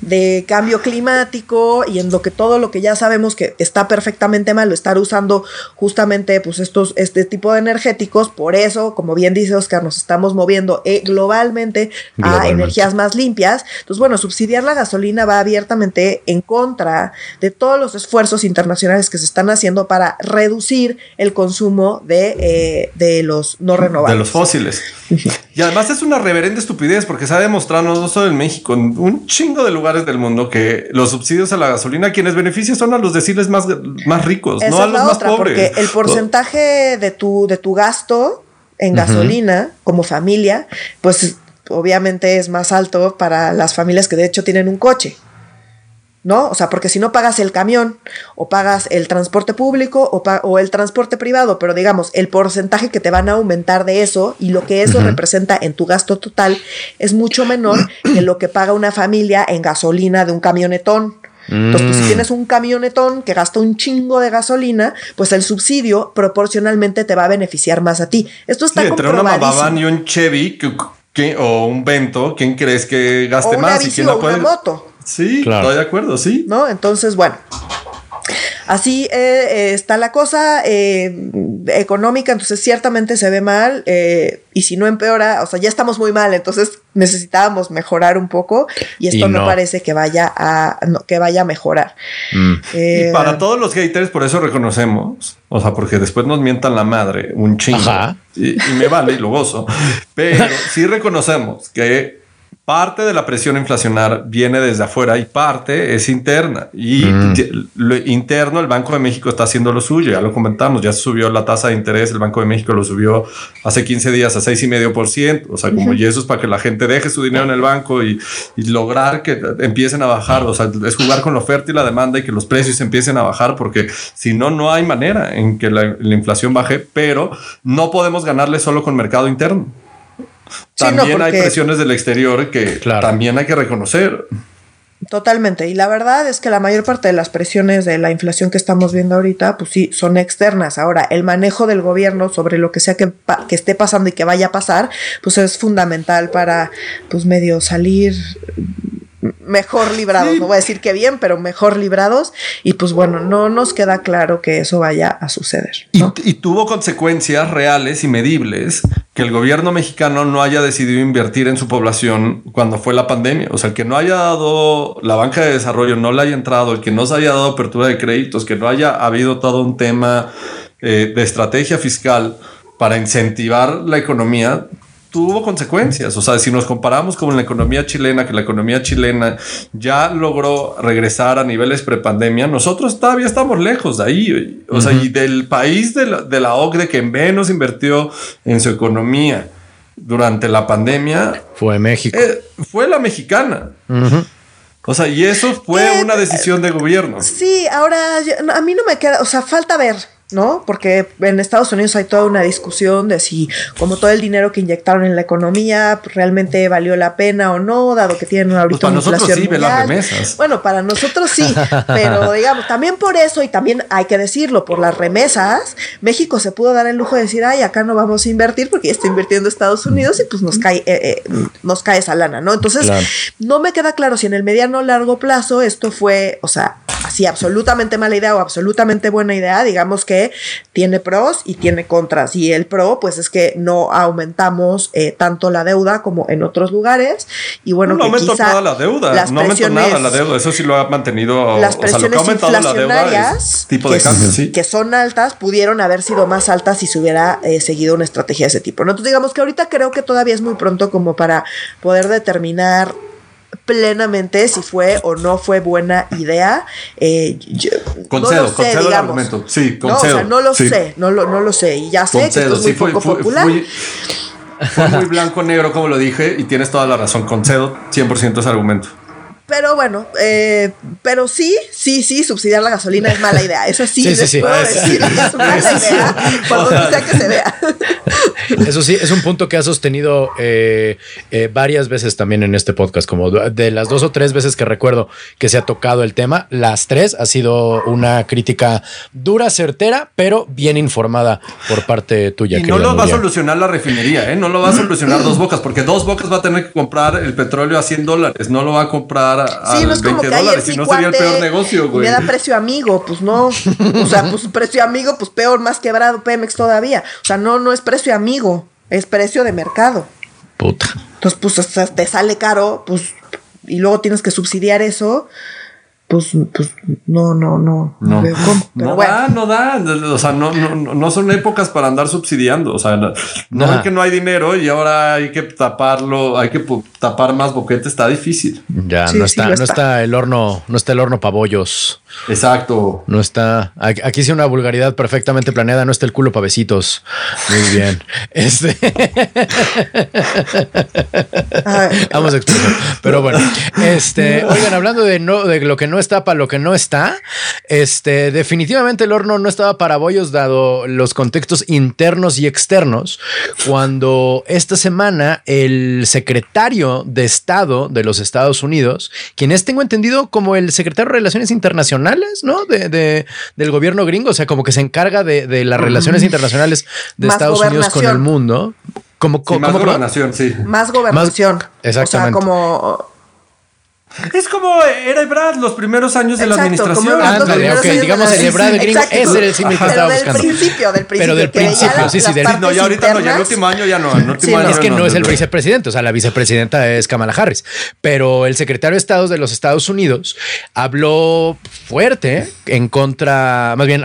Speaker 1: de cambio climático y en lo que todo lo que ya sabemos que está perfectamente mal, estar usando justamente pues estos, este tipo de energéticos, por eso, como bien dice Oscar, nos estamos moviendo eh, globalmente, a energías más limpias. Entonces, bueno, subsidiar la gasolina va abiertamente en contra de todos los esfuerzos internacionales que se están haciendo para reducir el consumo de, eh, de los no renovables.
Speaker 3: De los fósiles. y además es una reverenda estupidez porque se ha demostrado no solo en México, en un chingo de lugares del mundo que los subsidios a la gasolina, quienes benefician son a los deciles más, más ricos, no a los más pobres.
Speaker 1: Porque el porcentaje de tu, de tu gasto en gasolina como familia, pues obviamente es más alto para las familias que de hecho tienen un coche. ¿No? O sea, porque si no pagas el camión o pagas el transporte público o, o, el transporte privado, pero digamos, el porcentaje que te van a aumentar de eso y lo que eso representa en tu gasto total es mucho menor que lo que paga una familia en gasolina de un camionetón. Entonces, pues, si mm. tienes un camionetón que gasta un chingo de gasolina, pues el subsidio proporcionalmente te va a beneficiar más a ti. Esto está sí, entre una
Speaker 3: y un Chevy o un Vento, ¿quién crees que gaste más?
Speaker 1: y quién puede... una moto.
Speaker 3: Sí, estoy de acuerdo, sí.
Speaker 1: ¿No? Entonces, bueno. así eh, está la cosa eh, económica, entonces ciertamente se ve mal eh, y si no empeora, o sea, ya estamos muy mal, entonces necesitábamos mejorar un poco y esto no. parece que vaya a, que vaya a mejorar.
Speaker 3: Mm. y para todos los haters, por eso reconocemos, o sea, porque después nos mientan la madre un chingo y, y, me vale y lo gozo, pero sí reconocemos que parte de la presión inflacionaria viene desde afuera y parte es interna. Y mm. lo interno, el Banco de México está haciendo lo suyo, ya lo comentamos, ya subió la tasa de interés, el Banco de México lo subió hace 15 días a 6,5%, o sea, como y eso es para que la gente deje su dinero en el banco y, lograr que empiecen a bajar, o sea, es jugar con la oferta y la demanda y que los precios empiecen a bajar, porque si no, no hay manera en que la inflación baje, pero no podemos ganarle solo con mercado interno. También hay presiones del exterior que también hay que reconocer.
Speaker 1: Totalmente. Y la verdad es que la mayor parte de las presiones de la inflación que estamos viendo ahorita, pues sí, son externas. Ahora, el manejo del gobierno sobre lo que sea que, que esté pasando y que vaya a pasar, pues es fundamental para, pues medio salir mejor librados, no voy a decir que bien, pero mejor librados. Y pues bueno, no nos queda claro que eso vaya a suceder.
Speaker 3: Y, tuvo consecuencias reales y medibles que el gobierno mexicano no haya decidido invertir en su población cuando fue la pandemia. O sea, el que no haya dado la banca de desarrollo, no le haya entrado, el que no se haya dado apertura de créditos, que no haya habido todo un tema eh, de estrategia fiscal para incentivar la economía, tuvo consecuencias. O sea, si nos comparamos con la economía chilena, que la economía chilena ya logró regresar a niveles prepandemia, nosotros todavía estamos lejos de ahí. O sea, y del país de la, de la OCDE que menos invirtió en su economía durante la pandemia
Speaker 2: fue México.
Speaker 3: Eh, fue la mexicana. O sea, y eso fue una decisión de gobierno.
Speaker 1: Sí, ahora a mí no me queda, o sea, falta ver ¿no? Porque en Estados Unidos hay toda una discusión de si como todo el dinero que inyectaron en la economía pues, realmente valió la pena o no, dado que tienen ahorita
Speaker 3: pues para nosotros sí, las remesas.
Speaker 1: Bueno, para nosotros sí, pero digamos, también por eso y también hay que decirlo, por las remesas, México se pudo dar el lujo de decir, ay, acá no vamos a invertir porque ya está invirtiendo Estados Unidos y pues nos cae, eh, eh, nos cae esa lana, ¿no? Entonces, no me queda claro si en el mediano o largo plazo esto fue, o sea, así absolutamente mala idea o absolutamente buena idea, digamos que tiene pros y tiene contras. Y el pro, pues es que no aumentamos eh, tanto la deuda como en otros lugares. Y bueno,
Speaker 3: no, aumento nada la deuda, no aumento nada la deuda, eso sí lo ha mantenido.
Speaker 1: Las presiones inflacionarias tipo de que, que son altas pudieron haber sido más altas si se hubiera eh, seguido una estrategia de ese tipo. ¿no? Entonces digamos que ahorita creo que todavía es muy pronto como para poder determinar plenamente si fue o no fue buena idea. Eh,
Speaker 3: concedo, no concedo el argumento. Sí,
Speaker 1: concedo. No, no lo sé, no lo, no lo sé. Y ya sé que es muy poco popular.
Speaker 3: fue muy blanco-negro, como lo dije, y tienes toda la razón. Concedo 100% ese argumento.
Speaker 1: Pero bueno, eh, pero sí, sí, sí, subsidiar la gasolina es mala idea. Eso sí, sí, sí, puedo decir que es mala idea cuando sea que se vea.
Speaker 2: Eso sí, es un punto que ha sostenido eh, eh, varias veces también en este podcast, como de las dos o tres veces que recuerdo que se ha tocado el tema, las tres ha sido una crítica dura, certera, pero bien informada por parte tuya.
Speaker 3: Y no lo va a solucionar la refinería, ¿eh? no lo va a solucionar dos bocas, porque dos bocas va a tener que comprar el petróleo a 100 dólares, no lo va a comprar a, sí, no es 20 como que dólares, si no sería el peor negocio, güey.
Speaker 1: Me da precio amigo, pues no, o sea, pues precio amigo, pues peor, más quebrado Pemex todavía, o sea, no, no es precio amigo es precio de mercado.
Speaker 2: Puta.
Speaker 1: Entonces, pues te sale caro, pues, y luego tienes que subsidiar eso pues, pues no, no, no,
Speaker 3: no, no da, no da, o sea, no, no, no son épocas para andar subsidiando, o sea, no, es que no hay dinero y ahora hay que taparlo, hay que tapar más boquete, está difícil.
Speaker 2: Ya, no, está, no, está. el horno, no está el horno pabollos.
Speaker 3: Exacto.
Speaker 2: No está, aquí hice una vulgaridad perfectamente planeada, no está el culo pavecitos. Muy bien. Este. Vamos a explicar. Pero bueno, este, oigan, hablando de no, de lo que no está para lo que no está. Este, definitivamente el horno no estaba para bollos dado los contextos internos y externos. Cuando esta semana el secretario de Estado de los Estados Unidos, quien es, tengo entendido, como el secretario de Relaciones Internacionales, ¿no? De, del gobierno gringo, o sea, como que se encarga de, las relaciones internacionales de Estados Unidos con el mundo. Como,
Speaker 3: más gobernación, sí.
Speaker 1: Más gobernación.
Speaker 2: exactamente.
Speaker 1: O sea, como
Speaker 3: Es como era Ebrard los primeros años de la administración.
Speaker 2: Ándale, ok, digamos el Ebrard gringo, ese era el símil que estaba buscando.
Speaker 1: Del principio, del principio.
Speaker 2: Pero del principio, sí, sí. Del...
Speaker 3: No, ya ahorita no, ya el último año ya no. El último año
Speaker 2: es que no, es el vicepresidente, o sea, la vicepresidenta es Kamala Harris. Pero el secretario de Estado de los Estados Unidos habló fuerte en contra, más bien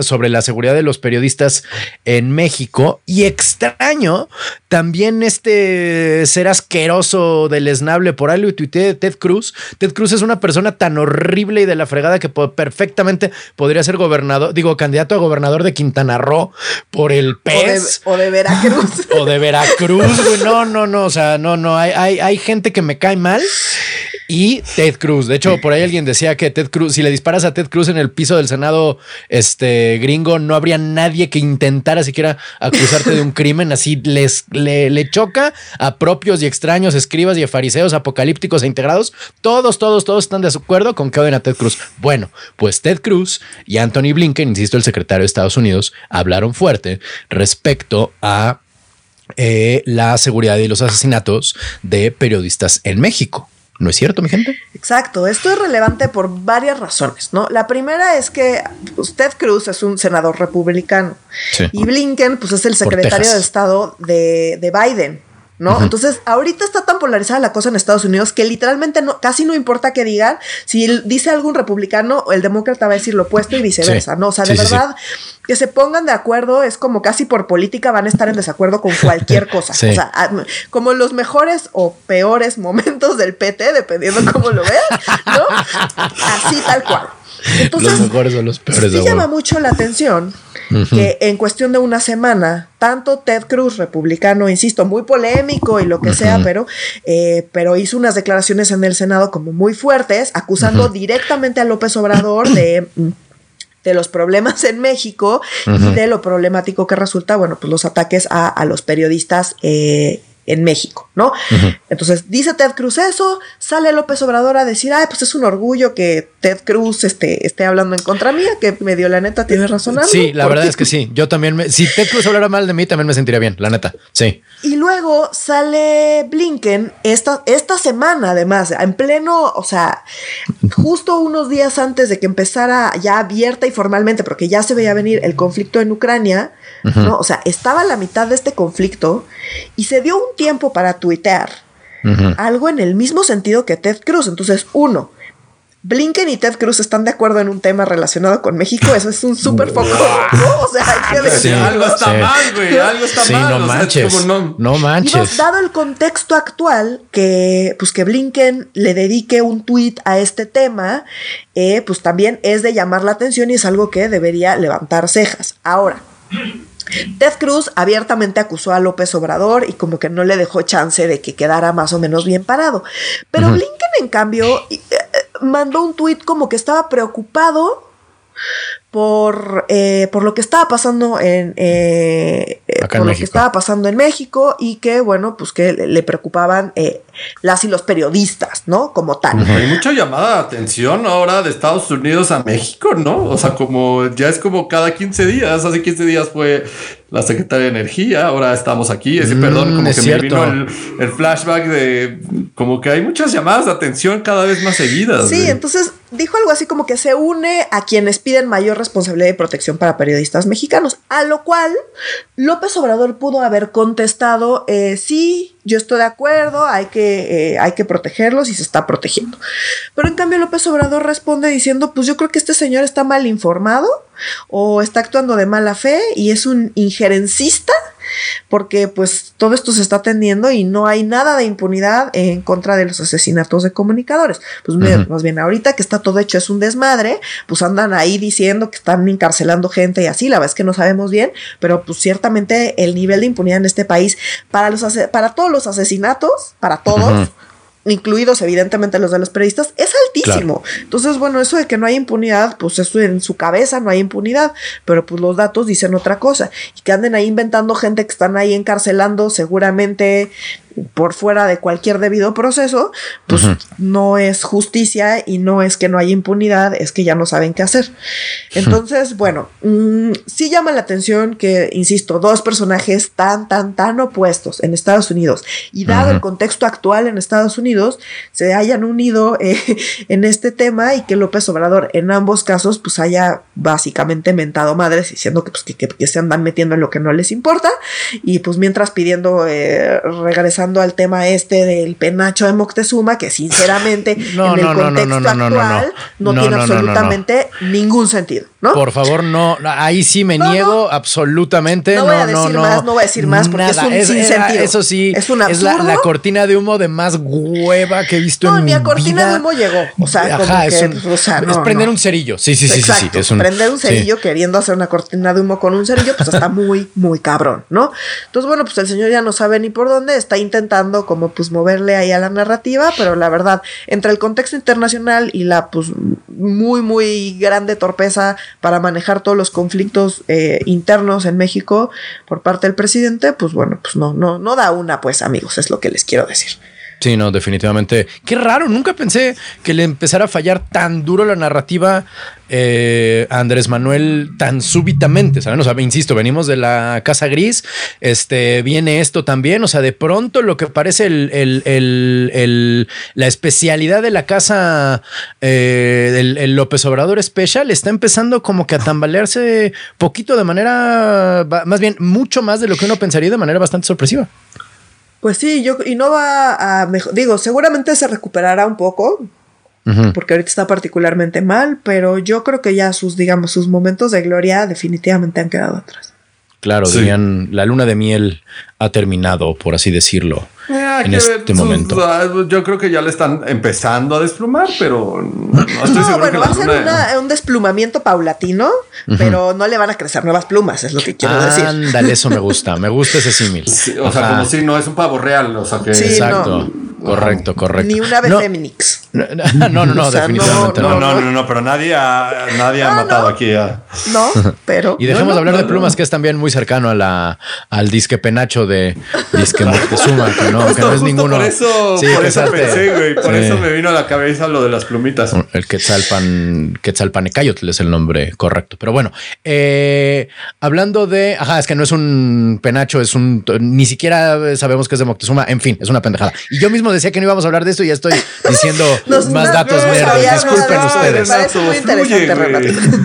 Speaker 2: sobre la seguridad de los periodistas en México y extraño también este ser asqueroso, deleznable, por algo y tuiteé de Ted Cruz. Ted Cruz es una persona tan horrible y de la fregada que perfectamente podría ser gobernador, digo, candidato a gobernador de Quintana Roo por el PES.
Speaker 1: O de, Veracruz.
Speaker 2: o de Veracruz, No, no, no. O sea, no, no. Hay, hay, hay gente que me cae mal y Ted Cruz. De hecho, por ahí alguien decía que Ted Cruz, si le disparas a Ted Cruz en el piso del Senado este, gringo, no habría nadie que intentara siquiera acusarte de un crimen. Así les, le, choca a propios y extraños, escribas y fariseos apocalípticos e integrados. Todos, todos, todos están de acuerdo con que odien a Ted Cruz. Bueno, pues Ted Cruz y Anthony Blinken, insisto, el secretario de Estados Unidos, hablaron fuerte respecto a eh, la seguridad y los asesinatos de periodistas en México. ¿No es cierto, mi gente?
Speaker 1: Exacto, esto es relevante por varias razones, ¿no? La primera es que pues, Cruz es un senador republicano y Blinken pues es el secretario de Estado de, de Biden. ¿No? Entonces, ahorita está tan polarizada la cosa en Estados Unidos que literalmente no, casi no importa que digan, si dice algún republicano, el demócrata va a decir lo opuesto y viceversa, ¿no? O sea, de verdad, que se pongan de acuerdo es como casi por política van a estar en desacuerdo con cualquier cosa. O sea, como los mejores o peores momentos del PT, dependiendo cómo lo vean, ¿no? Así tal cual. Entonces,
Speaker 2: los mejores o los peores.
Speaker 1: Sí llama mucho la atención que en cuestión de una semana, tanto Ted Cruz, republicano, insisto, muy polémico y lo que sea, pero, eh, pero hizo unas declaraciones en el Senado como muy fuertes, acusando directamente a López Obrador de de los problemas en México y de lo problemático que resulta, bueno, pues los ataques a, a los periodistas eh, en México, ¿no? Entonces dice Ted Cruz eso, sale López Obrador a decir, ay, pues es un orgullo que Ted Cruz esté, esté hablando en contra mía, que me dio la neta, tiene razón.
Speaker 2: Sí, la verdad es que sí, yo también, me, si Ted Cruz hablara mal de mí, también me sentiría bien, la neta, sí.
Speaker 1: Y luego sale Blinken esta, esta semana, además, en pleno, o sea, justo unos días antes de que empezara ya abierta y formalmente, porque ya se veía venir el conflicto en Ucrania, ¿no? O sea, estaba a la mitad de este conflicto y se dio un tiempo para tuitear algo en el mismo sentido que Ted Cruz. Entonces, uno, Blinken y Ted Cruz están de acuerdo en un tema relacionado con México, eso es un súper foco, ¿no? O sea, hay que decir.
Speaker 3: algo está mal, güey, algo está mal.
Speaker 2: No manches, no, no, manches.
Speaker 1: dado el contexto actual, que pues que Blinken le dedique un tuit a este tema, eh, pues también es de llamar la atención y es algo que debería levantar cejas. Ahora, Ted Cruz abiertamente acusó a López Obrador y como que no le dejó chance de que quedara más o menos bien parado. Pero Blinken, en cambio, eh, eh, mandó un tuit como que estaba preocupado por, eh, por lo que estaba pasando en, eh, eh, por lo que estaba pasando en México y que bueno pues que le, preocupaban las y los periodistas no como tal.
Speaker 3: Hay mucha llamada de atención ahora de Estados Unidos a México no o sea como ya es como cada 15 días hace 15 días fue la secretaria de Energía, ahora estamos aquí. Ese, perdón, como mm, que me vino el, flashback de como que hay muchas llamadas de atención cada vez más seguidas.
Speaker 1: Sí, entonces dijo algo así como que se une a quienes piden mayor responsabilidad y protección para periodistas mexicanos, a lo cual López Obrador pudo haber contestado, eh, sí, yo estoy de acuerdo, hay que, eh, hay que protegerlos y se está protegiendo. Pero en cambio López Obrador responde diciendo, pues yo creo que este señor está mal informado o está actuando de mala fe y es un injerencista porque pues todo esto se está atendiendo y no hay nada de impunidad en contra de los asesinatos de comunicadores. Pues más bien ahorita que está todo hecho es un desmadre, pues andan ahí diciendo que están encarcelando gente y así, la verdad es que no sabemos bien, pero pues ciertamente el nivel de impunidad en este país para los para todos los asesinatos, para todos, incluidos evidentemente los de los periodistas, es altísimo. Entonces, bueno, eso de que no hay impunidad, pues eso en su cabeza no hay impunidad, pero pues los datos dicen otra cosa. Y que anden ahí inventando gente que están ahí encarcelando seguramente por fuera de cualquier debido proceso, pues no es justicia y no es que no haya impunidad, es que ya no saben qué hacer. Entonces, bueno, mm, sí llama la atención que, insisto, dos personajes tan, tan, tan opuestos en Estados Unidos y dado el contexto actual en Estados Unidos, Unidos se hayan unido eh, en este tema y que López Obrador en ambos casos pues haya básicamente mentado madres diciendo que, pues, que, se andan metiendo en lo que no les importa y pues mientras pidiendo, eh, regresando al tema este del penacho de Moctezuma, que sinceramente en el contexto actual no, tiene absolutamente ningún sentido.
Speaker 2: Por favor, no, ahí sí me niego absolutamente.
Speaker 1: No, voy a decir más, no voy a decir más porque es un
Speaker 2: Eso sí, es, una la, cortina de humo de más hueva que he visto en mi vida. No, ni a
Speaker 1: cortina de humo llegó. O sea, como que,
Speaker 2: es, prender un cerillo. Sí, sí, sí, sí,
Speaker 1: Es prender un cerillo queriendo hacer una cortina de humo con un cerillo, pues está muy, muy cabrón, ¿no? Entonces, bueno, pues el señor ya no sabe ni por dónde, está intentando como pues moverle ahí a la narrativa, pero la verdad, entre el contexto internacional y la pues muy, muy grande torpeza para manejar todos los conflictos eh, internos en México por parte del presidente, pues bueno, pues no, no, no da una, pues amigos, es lo que les quiero decir.
Speaker 2: Sí, no, definitivamente. Qué raro, nunca pensé que le empezara a fallar tan duro la narrativa eh, a Andrés Manuel tan súbitamente, ¿saben? O sea, insisto, venimos de la Casa Gris, este, viene esto también, o sea, de pronto lo que parece el, la especialidad de la Casa, eh, el, López Obrador Special, está empezando como que a tambalearse poquito de manera, más bien, mucho más de lo que uno pensaría de manera bastante sorpresiva.
Speaker 1: Pues sí, yo, y no va a mejor, digo, seguramente se recuperará un poco, porque ahorita está particularmente mal, pero yo creo que ya sus, digamos, sus momentos de gloria definitivamente han quedado atrás.
Speaker 2: Claro, dirían, la luna de miel ha terminado, por así decirlo, eh, en este momento.
Speaker 3: yo creo que ya le están empezando a desplumar, pero no estoy
Speaker 1: no, bueno, va a ser un desplumamiento paulatino, pero no le van a crecer nuevas plumas, es lo que quiero decir.
Speaker 2: Ándale, eso me gusta, me gusta ese símil.
Speaker 3: o sea, como si no es un pavo real, o sea que...
Speaker 2: Exacto. Correcto, correcto.
Speaker 1: Ni una vez no. Feminix.
Speaker 2: No, no, no, definitivamente
Speaker 3: no. No, no, no, pero nadie ha, nadie ha matado aquí a.
Speaker 1: No, pero.
Speaker 2: Y dejemos de hablar de plumas, que es también muy cercano a la, al disque penacho de disque Moctezuma, que no, que no es ninguno.
Speaker 3: Por eso, por eso pensé, güey. Por eso me vino a la cabeza lo de las plumitas.
Speaker 2: El Quetzalpan, Quetzalpanecayotl es el nombre correcto. Pero bueno, eh, hablando de. Ajá, es que no es un penacho, es un. Ni siquiera sabemos que es de Moctezuma. En fin, es una pendejada. Y yo mismo decía que no íbamos a hablar de esto y ya estoy diciendo más datos verdes. Disculpen ustedes.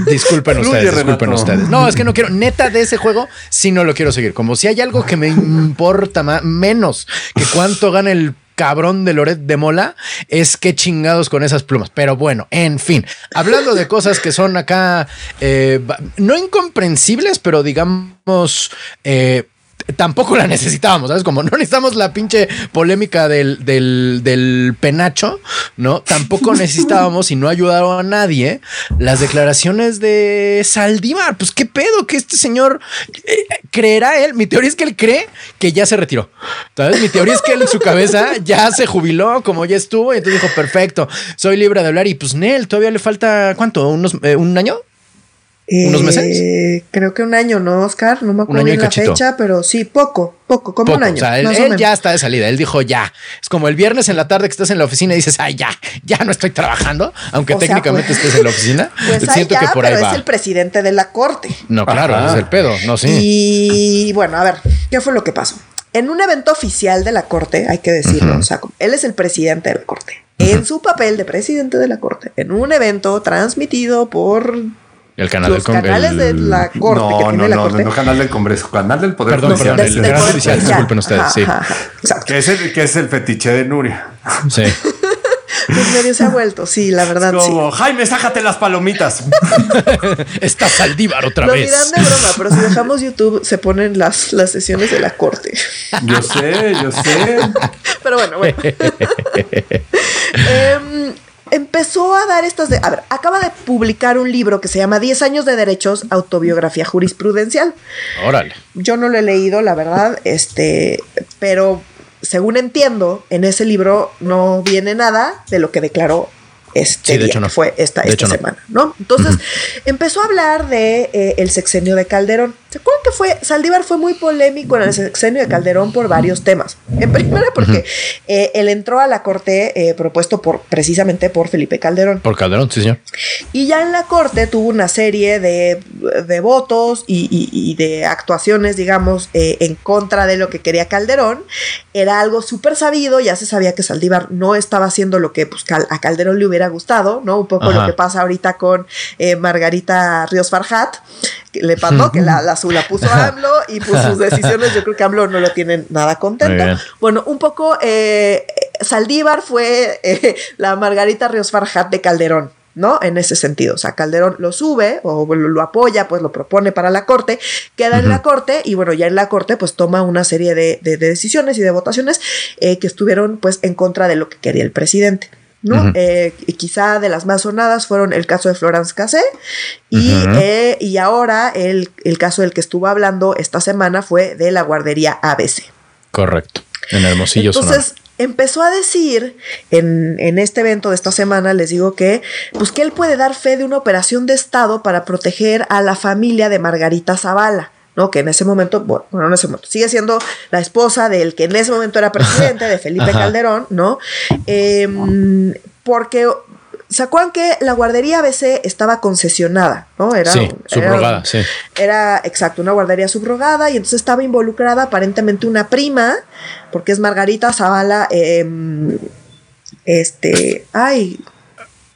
Speaker 2: Disculpen ustedes, disculpen ustedes. No, es que no quiero, neta de ese juego, si no lo quiero seguir. Como si hay algo que me importa menos que cuánto gana el cabrón de Loret de Mola es que chingados con esas plumas. Pero bueno, en fin, hablando de cosas que son acá eh, no incomprensibles, pero digamos eh, tampoco la necesitábamos, ¿sabes? Como no necesitamos la pinche polémica del, del, penacho, ¿no? Tampoco necesitábamos y no ayudaron a nadie las declaraciones de Saldívar. Pues qué pedo que este señor eh, creerá él. Mi teoría es que él cree que ya se retiró. ¿Sabes? Mi teoría es que él en su cabeza ya se jubiló, como ya estuvo, y entonces dijo, perfecto, soy libre de hablar. Y pues Nel, todavía le falta, ¿cuánto? ¿Unos, eh, ¿Un año? ¿Unos meses?
Speaker 1: Eh, creo que un año, ¿no, Oscar? No me acuerdo bien la fecha, pero sí, poco, poco, como un año. O
Speaker 2: sea, él, ya está de salida. Él dijo ya. Es como el viernes en la tarde que estás en la oficina y dices, ay, ya, ya no estoy trabajando, aunque técnicamente estés en la oficina.
Speaker 1: Pues siento que por ahí va. es el presidente de la corte.
Speaker 2: No, claro, es el pedo. No, sí.
Speaker 1: Y bueno, a ver, ¿qué fue lo que pasó? En un evento oficial de la corte, hay que decirlo, o sea, él es el presidente de la corte. En su papel de presidente de la corte, en un evento transmitido por
Speaker 2: el canal
Speaker 1: los del canales de la corte.
Speaker 3: No, que no, no, no, no, canal del Congreso, canal del Poder
Speaker 2: Perdón, perdón, el, judicial, disculpen ustedes, sí.
Speaker 3: Exacto. Que es, el, que es el fetiche de Nuria.
Speaker 2: Sí.
Speaker 1: Pues medio se ha vuelto, sí, la verdad.
Speaker 3: Como, Jaime, sájate las palomitas.
Speaker 2: Está Saldívar otra
Speaker 1: Lo
Speaker 2: vez.
Speaker 1: Lo dirán de broma, pero si dejamos YouTube, se ponen las, las sesiones de la corte.
Speaker 3: Yo sé, yo sé.
Speaker 1: Pero bueno, bueno. eh, empezó a dar estas de... A ver, acaba de publicar un libro que se llama 10 años de derechos, autobiografía jurisprudencial.
Speaker 2: Órale.
Speaker 1: Yo no lo he leído, la verdad, este, pero según entiendo, en ese libro no viene nada de lo que declaró este
Speaker 2: de hecho no.
Speaker 1: fue esta, esta semana, ¿no? Entonces, empezó a hablar de eh, el sexenio de Calderón. ¿Se acuerdan que fue, Saldívar fue muy polémico en el sexenio de Calderón por varios temas? En primera, porque eh, él entró a la corte eh, propuesto por precisamente por Felipe Calderón.
Speaker 2: Por Calderón, sí, señor.
Speaker 1: Y ya en la corte tuvo una serie de, de votos y, y, de actuaciones, digamos, eh, en contra de lo que quería Calderón. Era algo súper sabido, ya se sabía que Saldívar no estaba haciendo lo que pues, a Calderón le hubiera gustado, ¿no? Un poco lo que pasa ahorita con Margarita Ríos Farjat le pasó que la, la, la puso AMLO y pues sus decisiones yo creo que AMLO no lo tiene nada contento. Bueno, un poco eh, Saldívar fue eh, la Margarita Ríos Farjat de Calderón. ¿no? En ese sentido. O sea, Calderón lo sube o lo, apoya, pues lo propone para la corte, queda en la corte y bueno, ya en la corte pues toma una serie de, decisiones y de votaciones eh, que estuvieron pues en contra de lo que quería el presidente. ¿No? Eh, y quizá de las más sonadas fueron el caso de Florence Cassé y, eh, y ahora el, caso del que estuvo hablando esta semana fue de la guardería ABC.
Speaker 2: Correcto, en Hermosillo
Speaker 1: Entonces, empezó a decir en, en, este evento de esta semana, les digo que, pues que él puede dar fe de una operación de Estado para proteger a la familia de Margarita Zavala. ¿No? Que en ese momento, bueno, en ese momento, sigue siendo la esposa del que en ese momento era presidente, de Felipe Calderón, ¿no? Em, porque ¿Se acuerdan que la guardería ABC estaba concesionada, ¿no?
Speaker 2: Era, sí, subrogada, sí.
Speaker 1: Era, exacto, una guardería subrogada y entonces estaba involucrada aparentemente una prima, porque es Margarita Zavala, eh, este, ay,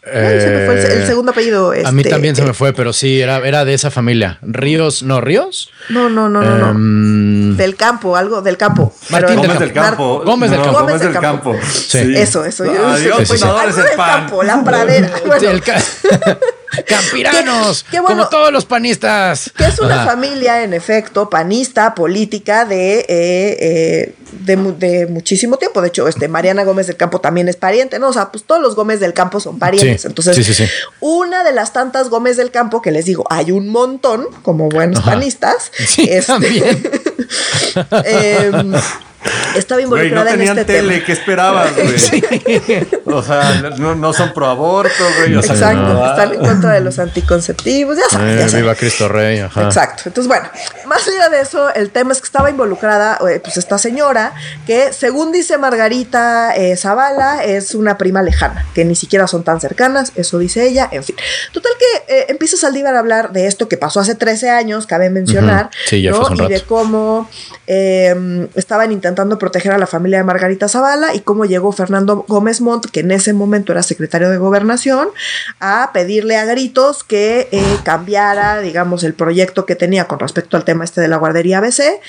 Speaker 1: el, segundo apellido.
Speaker 2: a mí este, también se me fue, pero sí, era, era de esa familia. Ríos, ¿no? ¿Ríos?
Speaker 1: No, no, no, no.
Speaker 2: Em,
Speaker 1: del campo, algo del campo.
Speaker 3: Martín Gómez del campo.
Speaker 2: Gómez del campo.
Speaker 3: Gómez del campo.
Speaker 1: Sí. Eso, eso.
Speaker 3: Adiós,
Speaker 1: algo del campo, la pradera.
Speaker 2: Campiranos, como todos los panistas.
Speaker 1: Que es una familia, en efecto, panista, política de, eh, eh, de, muchísimo tiempo. De hecho, este, Mariana Gómez del Campo también es pariente, ¿no? O sea, pues todos los Gómez del Campo son parientes. Entonces, una de las tantas Gómez del Campo que les digo, hay un montón, como buenos panistas.
Speaker 2: este, también.
Speaker 1: Em, estaba involucrada
Speaker 3: no
Speaker 1: en este
Speaker 3: tele, ¿qué esperabas, güey? O sea, no, son pro aborto, güey.
Speaker 1: Exacto, están en contra de los anticonceptivos, ya sabes.
Speaker 2: Eh, viva Cristo Rey, ajá.
Speaker 1: Exacto. Entonces, bueno, más allá de eso, el tema es que estaba involucrada, eh, pues, esta señora, que según dice Margarita eh, Zavala, es una prima lejana, que ni siquiera son tan cercanas, eso dice ella, en fin. Total que eh, empieza Saldívar a hablar de esto que pasó hace 13 años, cabe mencionar,
Speaker 2: sí, ya
Speaker 1: ¿no? y de cómo estaban intentando intentando proteger a la familia de Margarita Zavala y cómo llegó Fernando Gómez Montt, que en ese momento era secretario de gobernación, a pedirle a gritos que eh, cambiara, digamos, el proyecto que tenía con respecto al tema este de la guardería ABC,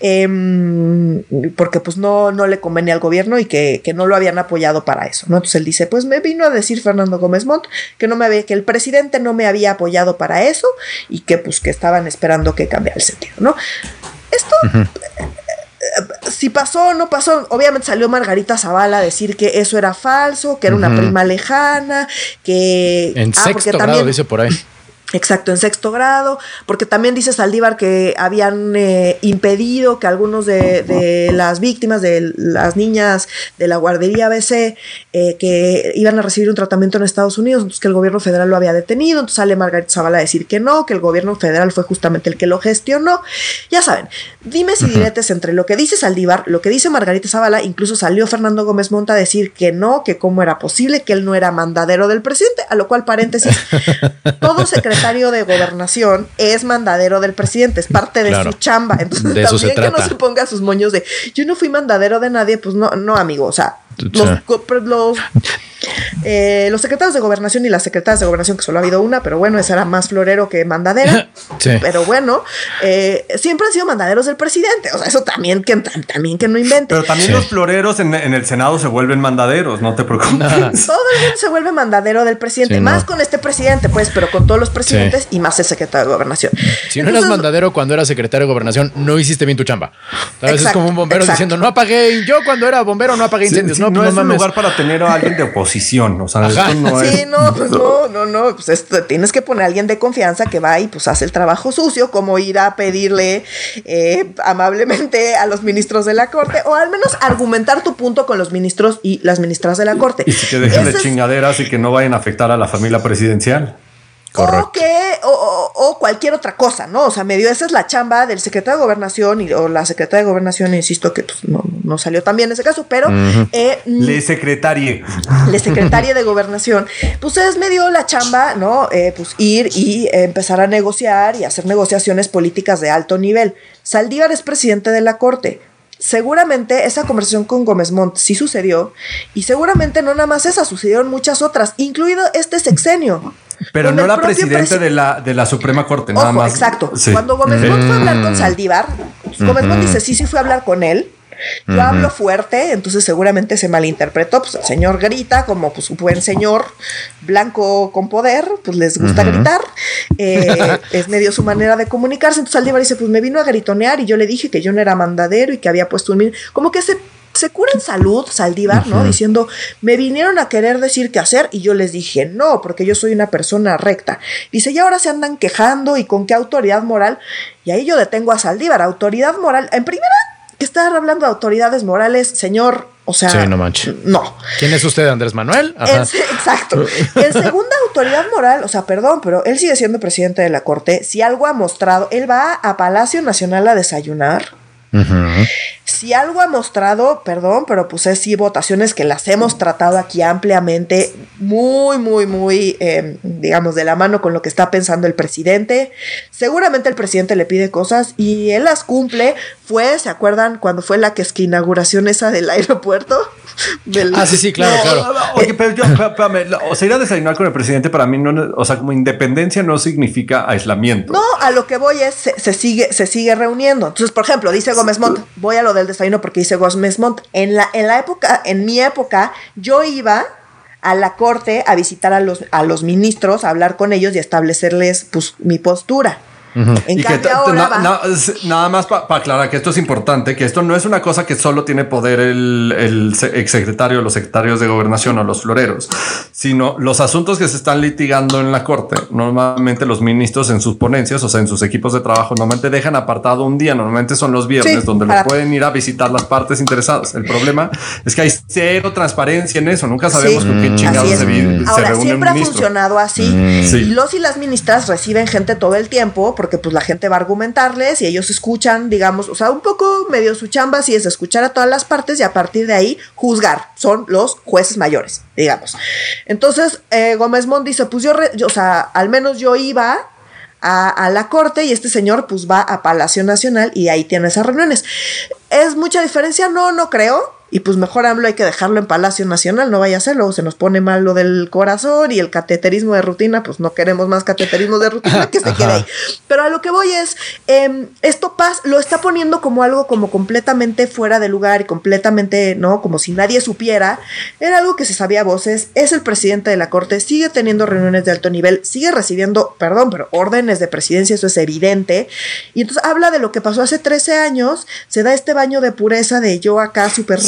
Speaker 1: em, porque pues no, no le convenía al gobierno y que, no lo habían apoyado para eso, ¿no? Entonces él dice, pues me vino a decir Fernando Gómez Montt que no me había, que el presidente no me había apoyado para eso y que pues que estaban esperando que cambiara el sentido, ¿no? Esto, si pasó o no pasó, obviamente salió Margarita Zavala a decir que eso era falso, que era una prima lejana, que...
Speaker 2: En ah, sexto grado, dice por ahí.
Speaker 1: Exacto, en sexto grado, porque también dice Saldívar que habían eh, impedido que algunos de, las víctimas, de las niñas de la guardería ABC, eh, que iban a recibir un tratamiento en Estados Unidos, entonces que el gobierno federal lo había detenido, entonces sale Margarita Zavala a decir que no, que el gobierno federal fue justamente el que lo gestionó. Ya saben, dime si diretes entre lo que dice Saldívar, lo que dice Margarita Zavala, incluso salió Fernando Gómez Monta a decir que no, que cómo era posible, que él no era mandadero del presidente, a lo cual paréntesis, todo secreto de gobernación es mandadero del presidente, es parte de su chamba. Entonces, también que no se ponga sus moños de yo no fui mandadero de nadie, pues no, no, amigo. O sea, los, eh, los secretarios de gobernación y las secretarias de gobernación, que solo ha habido una, pero bueno, esa era más florero que mandadera. Pero bueno, eh, siempre han sido mandaderos del presidente. O sea, eso también que, también que no inventen.
Speaker 3: Pero también los floreros en, el Senado se vuelven mandaderos, no te preocupes.
Speaker 1: Todo el mundo se vuelve mandadero del presidente, más con este presidente, pues, pero con todos los presidentes y más el secretario de gobernación.
Speaker 2: Si no eras mandadero cuando eras secretario de gobernación, no hiciste bien tu chamba. A veces es como un bombero diciendo, no apagué, yo cuando era bombero no apagué incendios. no,
Speaker 3: no, es un lugar para tener a alguien de oposición. O sea, esto no
Speaker 1: sí, no, pues no, no, no. Pues esto, tienes que poner a alguien de confianza que va y pues hace el trabajo sucio, como ir a pedirle eh, amablemente a los ministros de la corte, o al menos argumentar tu punto con los ministros y las ministras de la corte.
Speaker 3: Y que dejen de chingaderas y que no vayan a afectar a la familia presidencial.
Speaker 1: O que, o, cualquier otra cosa, ¿no? O sea, me dio, esa es la chamba del secretario de gobernación y, o la secretaria de gobernación, insisto que pues, no, salió tan bien ese caso, pero...
Speaker 3: eh, le secretarie.
Speaker 1: Le secretaria de gobernación. Pues es me dio la chamba, ¿no? Eh, pues ir y empezar a negociar y hacer negociaciones políticas de alto nivel. Saldívar es presidente de la Corte seguramente esa conversación con Gómez Montt sí sucedió y seguramente no nada más esa, sucedieron muchas otras, incluido este sexenio.
Speaker 3: Pero no la presidente de, la, de la Suprema Corte, nada más.
Speaker 1: Exacto. Cuando Gómez Montt fue a hablar con mm. Saldívar, Gómez Montt dice, sí, sí fue a hablar con él, yo hablo fuerte, entonces seguramente se malinterpretó. Pues el señor grita como pues, un buen señor blanco con poder, pues les gusta gritar. Eh, es medio su manera de comunicarse. Entonces Aldívar dice: Pues me vino a gritonear y yo le dije que yo no era mandadero y que había puesto un. Como que se se cura en salud, Saldívar, ¿no? Diciendo, me vinieron a querer decir qué hacer y yo les dije, no, porque yo soy una persona recta. Dice, y ahora se andan quejando y con qué autoridad moral. Y ahí yo detengo a Saldívar, autoridad moral. En primera, que estar hablando de autoridades morales, señor, o sea,
Speaker 2: sí, no manches.
Speaker 1: No.
Speaker 2: ¿Quién es usted, Andrés Manuel?
Speaker 1: exacto. En segunda autoridad moral, o sea, perdón, pero él sigue siendo presidente de la Corte. Si algo ha mostrado, él va a Palacio Nacional a desayunar. Si algo ha mostrado, perdón, pero pues es sí votaciones que las hemos tratado aquí ampliamente, muy, muy, muy, em, digamos, de la mano con lo que está pensando el presidente. Seguramente el presidente le pide cosas y él las cumple. Fue, ¿se acuerdan cuando fue la que es que inauguración esa del aeropuerto?
Speaker 2: ah, sí, sí, claro, claro.
Speaker 3: Oye, pero yo, o sea, ir a desayunar con el presidente para mí no, o sea, como independencia no significa aislamiento.
Speaker 1: No, a lo que voy es, se, sigue, se sigue reuniendo. Entonces, por ejemplo, dice Gómez Montt, voy a lo del desayuno porque dice Gómez Montt, en la, en la época, en mi época, yo iba a la corte a visitar a los, a los ministros, a hablar con ellos y establecerles pues, mi postura
Speaker 3: y que nada más para aclarar que esto es importante, que esto no es una cosa que solo tiene poder el, el exsecretario, los secretarios de gobernación o los floreros, sino los asuntos que se están litigando en la corte. Normalmente los ministros en sus ponencias, o sea, en sus equipos de trabajo, normalmente dejan apartado un día, normalmente son los viernes, donde los pueden ir a visitar las partes interesadas. El problema es que hay cero transparencia en eso, nunca sabemos con qué chingados se,
Speaker 1: se, Ahora, siempre ha funcionado así. Mm. Los y las ministras reciben gente todo el tiempo porque pues la gente va a argumentarles y ellos escuchan, digamos, o sea, un poco medio su chamba si es escuchar a todas las partes y a partir de ahí juzgar. Son los jueces mayores, digamos. Entonces, eh, Gómez Mont dice, pues yo, o sea, al menos yo iba a, a, la corte y este señor pues va a Palacio Nacional y ahí tiene esas reuniones. ¿Es mucha diferencia? No, no creo y pues mejor AMLO hay que dejarlo en Palacio Nacional, no vaya a ser, luego se nos pone mal lo del corazón y el cateterismo de rutina, pues no queremos más cateterismo de rutina que se quede ahí. Pero a lo que voy es, em, esto pasa, lo está poniendo como algo como completamente fuera de lugar y completamente, ¿no? Como si nadie supiera. Era algo que se sabía a voces, es el presidente de la Corte, sigue teniendo reuniones de alto nivel, sigue recibiendo, perdón, pero órdenes de presidencia, eso es evidente. Y entonces habla de lo que pasó hace 13 años, se da este baño de pureza de yo acá súper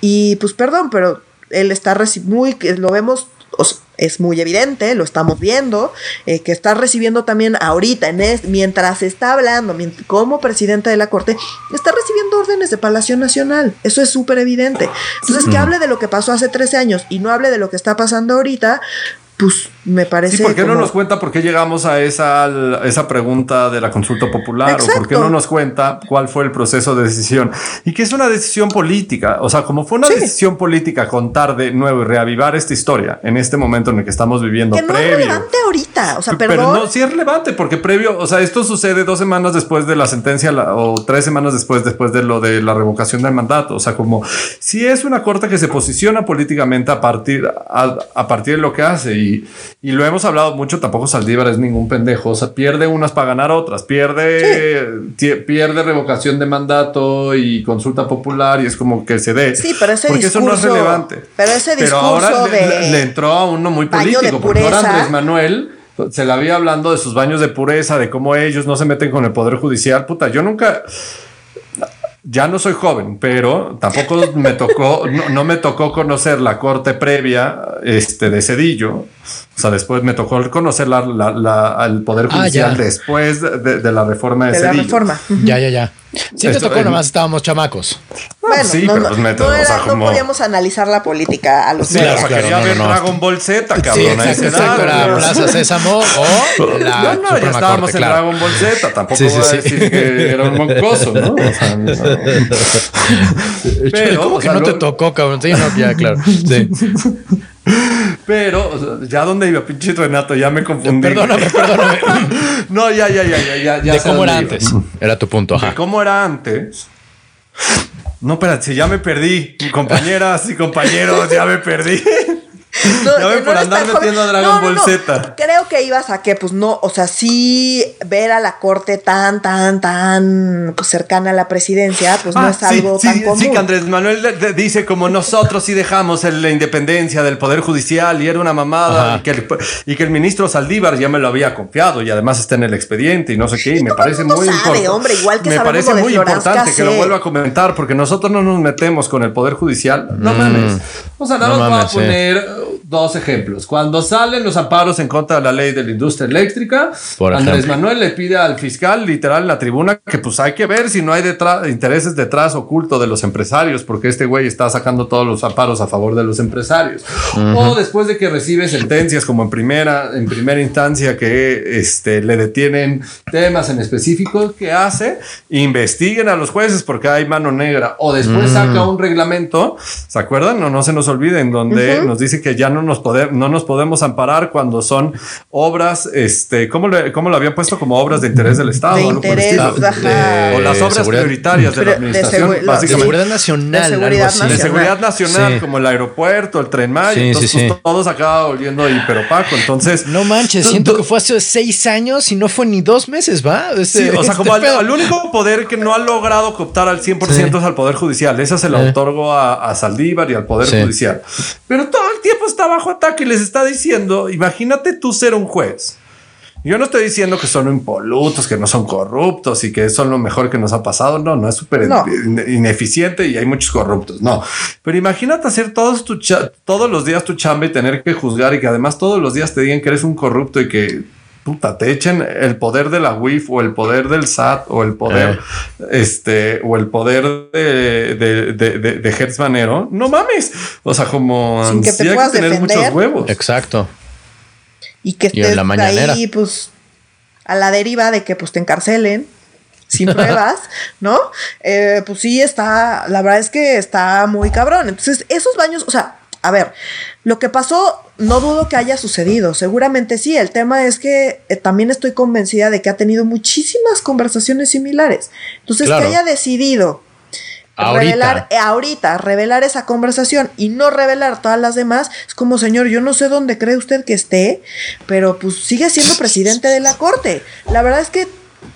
Speaker 1: y pues perdón, pero él está muy, lo vemos, es muy evidente, lo estamos viendo, eh, que está recibiendo también ahorita, en mientras está hablando como presidente de la Corte, está recibiendo órdenes de Palacio Nacional. Eso es súper evidente. Entonces, que hable de lo que pasó hace 13 años y no hable de lo que está pasando ahorita, pues me parece.
Speaker 3: Sí, ¿Por qué no nos cuenta por qué llegamos a esa, esa pregunta de la consulta popular? ¿O por qué no nos cuenta cuál fue el proceso de decisión? Y que es una decisión política. O sea, como fue una decisión política contar de nuevo y reavivar esta historia en este momento en el que estamos viviendo.
Speaker 1: Que no es relevante ahorita. O sea, perdón. Pero no,
Speaker 3: sí es relevante porque previo, o sea, esto sucede dos semanas después de la sentencia o tres semanas después, después de lo de la revocación del mandato. O sea, como si es una corte que se posiciona políticamente a partir, a, a partir de lo que hace y, lo hemos hablado mucho, tampoco Saldívar es ningún pendejo, o sea, pierde unas para ganar otras, pierde, pierde revocación de mandato y consulta popular y es como que se dé.
Speaker 1: Sí, pero ese
Speaker 3: porque eso no es relevante.
Speaker 1: Pero ese discurso ahora
Speaker 3: le, entró a uno muy político, porque ahora Andrés Manuel se la había hablando de sus baños de pureza, de cómo ellos no se meten con el poder judicial. Puta, yo nunca ya no soy joven, pero tampoco me tocó, no, me tocó conocer la corte previa este, de Cedillo. O sea, después me tocó conocer la, al Poder ah, Judicial después de, la reforma de, de La reforma.
Speaker 2: Ya, ya, ya. Sí, te tocó, nomás estábamos chamacos.
Speaker 1: bueno,
Speaker 3: sí,
Speaker 1: no,
Speaker 3: pero
Speaker 1: no,
Speaker 3: pues
Speaker 1: no
Speaker 3: o
Speaker 1: era-
Speaker 3: sea,
Speaker 1: no
Speaker 3: como-
Speaker 1: podíamos analizar la política a los
Speaker 3: Sí, o sea,
Speaker 2: claro,
Speaker 3: quería
Speaker 2: no,
Speaker 3: ver
Speaker 2: no, no.
Speaker 3: Dragon Ball Z, cabrón.
Speaker 2: Sí, exacto, exacto. Era. Plaza Sésamo o la
Speaker 3: no, no, ya estábamos
Speaker 2: Corte,
Speaker 3: en
Speaker 2: claro.
Speaker 3: Dragon Ball Z. Tampoco
Speaker 2: Sí, sí,
Speaker 3: voy a
Speaker 2: sí.
Speaker 3: decir que era un moncoso, ¿no? O sea, no. Pero,
Speaker 2: ¿Cómo
Speaker 3: o
Speaker 2: que
Speaker 3: sea,
Speaker 2: no te
Speaker 3: lo-
Speaker 2: tocó, cabrón? Sí, no, ya, claro. Sí.
Speaker 3: Pero, o sea, ya donde iba, pinche Renato, ya me confundí.
Speaker 2: Perdóname, perdóname.
Speaker 3: No, ya, ya, ya, ya, ya. ya
Speaker 2: De cómo era
Speaker 3: iba.
Speaker 2: antes. Era tu punto,
Speaker 3: De
Speaker 2: ajá.
Speaker 3: cómo era antes. No, espérate, si ya me perdí. Compañeras y compañeros, ya me perdí.
Speaker 1: No,
Speaker 3: Ya ven
Speaker 1: que
Speaker 3: por andar metiendo a Dragon Ball Z.
Speaker 1: Creo que ibas a que, pues no, o sea, sí ver a la corte tan, tan, tan pues, cercana a la presidencia, pues no
Speaker 3: Ah,
Speaker 1: es
Speaker 3: sí,
Speaker 1: algo
Speaker 3: sí,
Speaker 1: tan común.
Speaker 3: Sí, que Andrés Manuel de- de- dice como nosotros sí dejamos el- la independencia del Poder Judicial y era una mamada y que, el, y que el ministro Saldívar ya me lo había confiado y además está en el expediente y no sé qué y me parece muy
Speaker 1: sabe,
Speaker 3: importante.
Speaker 1: hombre, igual que
Speaker 3: me parece
Speaker 1: lo de
Speaker 3: muy importante que lo vuelva a comentar porque nosotros no nos metemos con el Poder Judicial. No mames. O sea, nada
Speaker 2: Mm. No
Speaker 3: más
Speaker 2: mames, sí.
Speaker 3: voy a poner dos ejemplos. Cuando salen los amparos en contra de la ley de la industria eléctrica,
Speaker 2: Por
Speaker 3: Andrés
Speaker 2: ejemplo.
Speaker 3: Manuel le pide al fiscal literal en la tribuna que pues hay que ver si no hay detrás, intereses detrás oculto de los empresarios, porque este güey está sacando todos los amparos a favor de los empresarios. O después de que recibe sentencias como en primera, en primera instancia que este, le detienen temas en específico que hace, investiguen a los jueces porque hay mano negra. O después saca un reglamento, ¿se acuerdan? No, no se nos olviden, donde nos dice que ya no nos, pode- no nos podemos amparar cuando son obras, este, ¿cómo, le- cómo lo habían puesto como obras de interés del Estado?
Speaker 1: De
Speaker 3: algo por el
Speaker 1: interés,
Speaker 3: estilo.
Speaker 1: ajá.
Speaker 3: O las obras
Speaker 2: seguridad-
Speaker 3: prioritarias de la
Speaker 1: de
Speaker 3: administración,
Speaker 1: segu- la-
Speaker 2: De
Speaker 3: básicamente.
Speaker 2: seguridad nacional,
Speaker 1: De seguridad
Speaker 2: algo así.
Speaker 3: De
Speaker 1: nacional.
Speaker 3: seguridad nacional,
Speaker 2: Sí.
Speaker 3: como el aeropuerto, el tren Maya.
Speaker 2: Sí,
Speaker 3: entonces,
Speaker 2: sí, sí.
Speaker 3: pues, todos acaba volviendo hiperopaco. Entonces,
Speaker 2: No manches, siento que fue hace seis años y no fue ni dos meses, ¿va?
Speaker 3: Sí,
Speaker 2: Este-
Speaker 3: o sea,
Speaker 2: este
Speaker 3: como al, único poder que no ha logrado cooptar al 100% es al Poder Judicial. Esa se la otorgo a, a Saldívar y al Poder
Speaker 2: Sí.
Speaker 3: Judicial. Pero todo tiempo está bajo ataque y les está diciendo, imagínate tú ser un juez. Yo no estoy diciendo que son impolutos, que no son corruptos y que son lo mejor que nos ha pasado. No, no es súper
Speaker 1: No.
Speaker 3: ineficiente y hay muchos corruptos. No, pero imagínate hacer todos, tu todos los días tu chamba y tener que juzgar y que además todos los días te digan que eres un corrupto y que puta, te echen el poder de la WIF o el poder del SAT o el poder, este, o el poder de, de, de, de, de Hertz Manero. No mames. O sea, como
Speaker 1: Sin que te
Speaker 3: hay
Speaker 1: puedas
Speaker 3: tener
Speaker 1: defender.
Speaker 3: muchos huevos.
Speaker 2: Exacto.
Speaker 1: y que
Speaker 2: Y en
Speaker 1: estés
Speaker 2: la mañanera.
Speaker 1: ahí, pues, a la deriva de que pues te encarcelen sin pruebas, ¿no? Eh, pues sí está, la verdad es que está muy cabrón. Entonces, esos baños, o sea, a ver, lo que pasó, no dudo que haya sucedido, seguramente sí. El tema es que eh, también estoy convencida de que ha tenido muchísimas conversaciones similares. Entonces,
Speaker 2: Claro.
Speaker 1: que haya decidido
Speaker 2: Ahorita.
Speaker 1: revelar eh, ahorita, revelar esa conversación y no revelar todas las demás, es como, señor, yo no sé dónde cree usted que esté, pero pues sigue siendo presidente de la corte. La verdad es que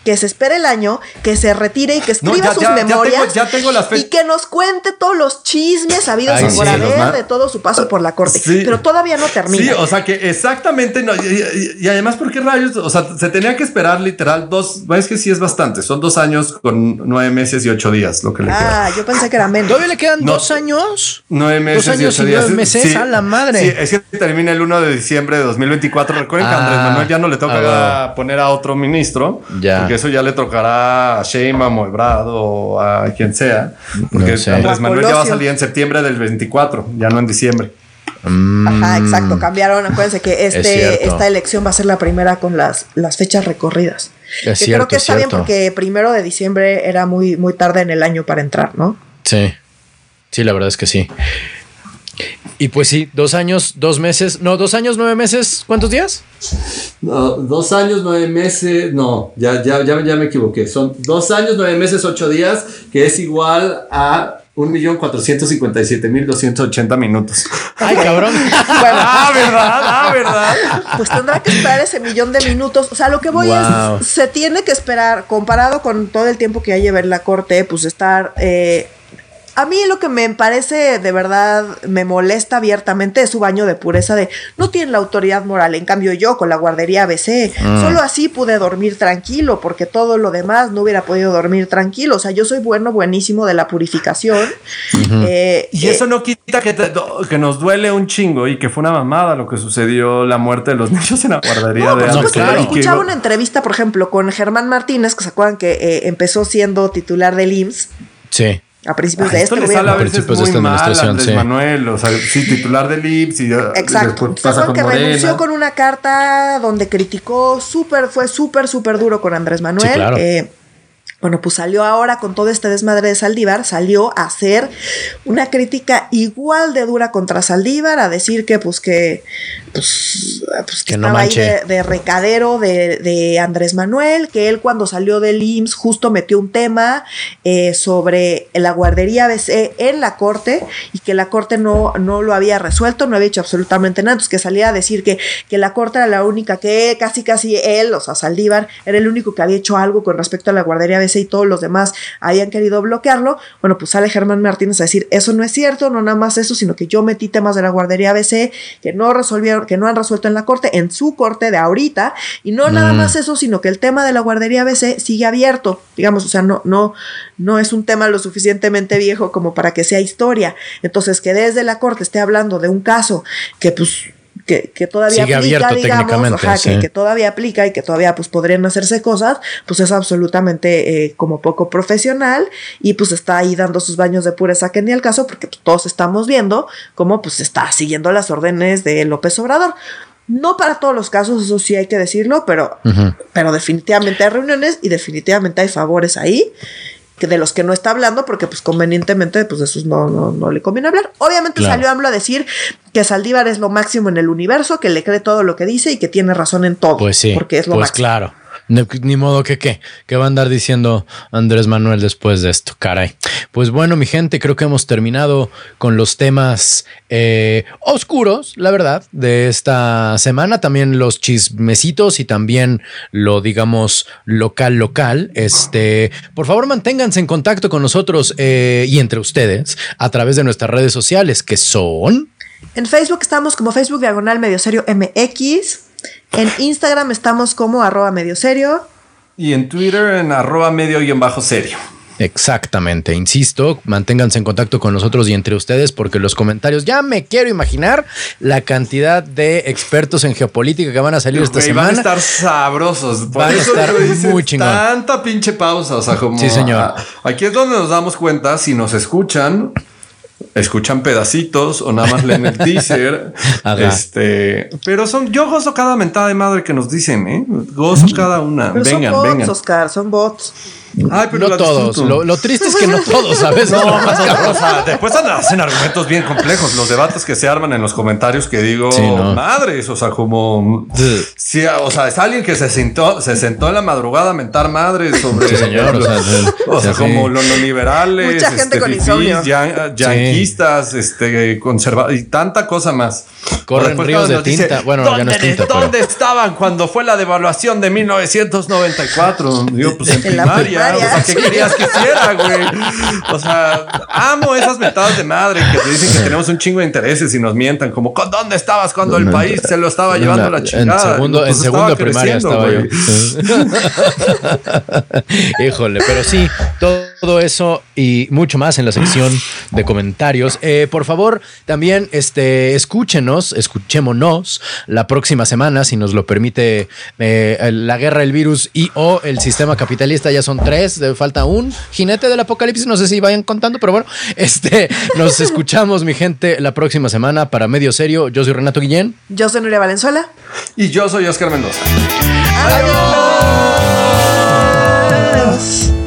Speaker 1: que se espere el año, que se retire y que
Speaker 3: No,
Speaker 1: escriba
Speaker 3: ya-
Speaker 1: sus
Speaker 3: ya- ya tengo-
Speaker 1: memorias
Speaker 3: ya tengo las fe-
Speaker 1: y que nos cuente todos los chismes habidos
Speaker 2: Ay,
Speaker 1: y por
Speaker 2: sí,
Speaker 1: haber de todo su paso por la corte.
Speaker 3: Sí.
Speaker 1: Pero todavía no termina.
Speaker 3: Sí, o sea que exactamente no. Y, y- y además, ¿por qué rayos? O sea, se tenía que esperar literal dos. Es que sí es bastante. Son dos años con nueve meses y ocho días lo que le queda.
Speaker 1: ah, yo pensé que era menos.
Speaker 2: ¿Todavía le quedan
Speaker 3: No.
Speaker 2: dos años?
Speaker 3: Nueve meses
Speaker 2: años
Speaker 3: ocho
Speaker 2: y
Speaker 3: días.
Speaker 2: nueve meses, a la madre.
Speaker 3: Sí, es que termina el 1 de diciembre de 2024. Recuerden que a Andrés
Speaker 2: Ah,
Speaker 3: Manuel ya no le toca
Speaker 2: ah,
Speaker 3: poner a otro ministro.
Speaker 2: Ya.
Speaker 3: Porque eso ya le tocará a Sheinbaum o Ebrard o a quien sea. Porque
Speaker 2: No sé.
Speaker 3: Andrés Manuel ya va a salir en septiembre del 24, ya no en diciembre.
Speaker 1: Ajá, exacto. Cambiaron. Acuérdense que
Speaker 2: Mm. Es
Speaker 1: este, esta elección va a ser la primera con las, las fechas recorridas.
Speaker 2: Es
Speaker 1: que
Speaker 2: cierto,
Speaker 1: creo que
Speaker 2: es
Speaker 1: está bien porque primero de diciembre era muy, muy tarde en el año para entrar, ¿no?
Speaker 2: Sí. Sí, la verdad es que sí. Y pues sí, dos años, dos meses, no, dos años, nueve meses, ¿cuántos días?
Speaker 3: No, dos años, nueve meses, no, ya, ya, ya, ya me equivoqué. Son dos años, nueve meses, ocho días, que es igual a 1.457.280 minutos.
Speaker 2: Ay, cabrón.
Speaker 3: ah, ¿verdad? Ah, ¿verdad?
Speaker 1: Pues tendrá que esperar ese millón de minutos. O sea, lo que voy
Speaker 2: Wow.
Speaker 1: es, se tiene que esperar, comparado con todo el tiempo que ya lleva en la corte, pues estar... eh, a mí lo que me parece de verdad me molesta abiertamente es su baño de pureza de no tienen la autoridad moral. En cambio yo con la guardería ABC
Speaker 2: Mm.
Speaker 1: solo así pude dormir tranquilo porque todo lo demás no hubiera podido dormir tranquilo. O sea, yo soy bueno, buenísimo de la purificación. Eh,
Speaker 3: Y
Speaker 1: eh,
Speaker 3: eso no quita que, te- que nos duele un chingo y que fue una mamada lo que sucedió la muerte de los niños en la guardería
Speaker 1: No,
Speaker 3: de
Speaker 2: no, claro.
Speaker 1: escuchaba una entrevista, por ejemplo, con Germán Martínez, que se acuerdan que eh, empezó siendo titular del IMSS.
Speaker 2: Sí.
Speaker 1: A principios de este
Speaker 3: le
Speaker 1: gobierno.
Speaker 3: Sale a veces muy mal Andrés sí. Manuel, o sea, sí, titular del IPS y
Speaker 1: Exacto. Pasa con que Morena. renunció con una carta donde criticó súper, fue súper, súper duro con Andrés Manuel. Sí, claro. eh, bueno, pues salió ahora con todo este desmadre de Saldívar, salió a hacer una crítica igual de dura contra Saldívar, a decir que pues que, pues, pues que, que estaba ahí de, de, recadero de, de, Andrés Manuel, que él cuando salió del IMSS justo metió un tema eh, sobre la guardería ABC en la corte y que la corte no, no lo había resuelto, no había hecho absolutamente nada, entonces que salía a decir que, que la corte era la única que casi casi él, o sea, Saldívar, era el único que había hecho algo con respecto a la guardería Y todos los demás habían querido bloquearlo, bueno, pues sale Germán Martínez a decir, eso no es cierto, no nada más eso, sino que yo metí temas de la guardería ABC que no resolvieron, que no han resuelto en la corte, en su corte de ahorita, y no mm. nada más eso, sino que el tema de la guardería ABC sigue abierto, digamos, o sea, no, no, no es un tema lo suficientemente viejo como para que sea historia. Entonces, que desde la corte esté hablando de un caso que pues que, que todavía
Speaker 2: Sigue
Speaker 1: aplica,
Speaker 2: abierto
Speaker 1: digamos, ajá,
Speaker 2: sí.
Speaker 1: que, que, todavía aplica y que todavía pues podrían hacerse cosas, pues es absolutamente eh, como poco profesional y pues está ahí dando sus baños de pureza que ni al caso porque pues, todos estamos viendo cómo pues está siguiendo las órdenes de López Obrador. No para todos los casos, eso sí hay que decirlo, pero, uh -huh. pero definitivamente hay reuniones y definitivamente hay favores ahí que de los que no está hablando, porque pues convenientemente, pues de esos no, no, no le conviene hablar. Obviamente
Speaker 2: Claro.
Speaker 1: salió AMLO a decir que Saldívar es lo máximo en el universo, que le cree todo lo que dice y que tiene razón en todo.
Speaker 2: Pues sí,
Speaker 1: Porque es lo
Speaker 2: pues
Speaker 1: máximo.
Speaker 2: claro. Ni, modo que qué, que va a andar diciendo Andrés Manuel después de esto, caray. Pues bueno, mi gente, creo que hemos terminado con los temas eh, oscuros, la verdad, de esta semana. También los chismecitos y también lo, digamos, local, local. Este, por favor, manténganse en contacto con nosotros eh, y entre ustedes a través de nuestras redes sociales, que son.
Speaker 1: En Facebook estamos como Facebook Diagonal Medio Serio MX. En Instagram estamos como arroba medio serio.
Speaker 3: Y en Twitter en arroba medio y en bajo serio.
Speaker 2: Exactamente, insisto, manténganse en contacto con nosotros y entre ustedes porque los comentarios, ya me quiero imaginar la cantidad de expertos en geopolítica que van a salir esta
Speaker 3: Güey,
Speaker 2: semana.
Speaker 3: Van a estar sabrosos. Por
Speaker 2: Van a
Speaker 3: eso
Speaker 2: estar
Speaker 3: lo dices,
Speaker 2: muy chingón.
Speaker 3: Tanta pinche pausa. O sea, como.
Speaker 2: Sí, señor.
Speaker 3: aquí es donde nos damos cuenta si nos escuchan. Escuchan pedacitos o nada más leen el teaser. Este, pero son, yo gozo cada mentada de madre que nos dicen, ¿eh? Gozo cada una.
Speaker 1: Pero
Speaker 3: vengan,
Speaker 1: son bots,
Speaker 3: vengan.
Speaker 1: Oscar, son bots.
Speaker 3: Ay, pero
Speaker 2: no todos. Lo, lo triste es que no todos, ¿sabes?
Speaker 3: No, más o sea, después hacen argumentos bien complejos. Los debates que se arman en los comentarios que digo,
Speaker 2: Sí, no.
Speaker 3: madres, o sea, como.
Speaker 2: Sí.
Speaker 3: O sea, es alguien que se sentó, se sentó en la madrugada a mentar madres sobre.
Speaker 2: Sí, señor, o sea, sí.
Speaker 3: o sea,
Speaker 2: Sí.
Speaker 3: como los neoliberales,
Speaker 1: Mucha gente
Speaker 3: este,
Speaker 1: con
Speaker 3: fifís,
Speaker 1: insomnio.
Speaker 3: yan- yanquistas, este, conservadores y tanta cosa más.
Speaker 2: Corren
Speaker 3: Después
Speaker 2: ríos de
Speaker 3: dice,
Speaker 2: tinta. Bueno, ya no es
Speaker 3: ¿dónde-
Speaker 2: tinta, pero-
Speaker 3: ¿Dónde estaban cuando fue la devaluación de 1994? Digo, pues en, primaria.
Speaker 1: Primaria.
Speaker 3: O sea, ¿qué querías que hiciera, güey? O sea, amo esas metadas de madre que te dicen que tenemos un chingo de intereses y nos mientan, como, ¿con dónde estabas cuando el país se lo estaba llevando la chingada?
Speaker 2: En segundo,
Speaker 3: Pues
Speaker 2: en segundo primaria
Speaker 3: creciendo,
Speaker 2: estaba yo. Híjole, pero sí, todo eso y mucho más en la sección de comentarios. Eh, por favor, también este, escúchenos, escuchémonos la próxima semana, si nos lo permite eh, la guerra, el virus y o el sistema capitalista. Ya son tres, falta un jinete del apocalipsis. No sé si vayan contando, pero bueno, este, nos escuchamos, mi gente, la próxima semana para Medio Serio. Yo soy Renato Guillén.
Speaker 1: Yo soy Nuria Valenzuela.
Speaker 3: Y yo soy Oscar Mendoza.
Speaker 1: Adiós.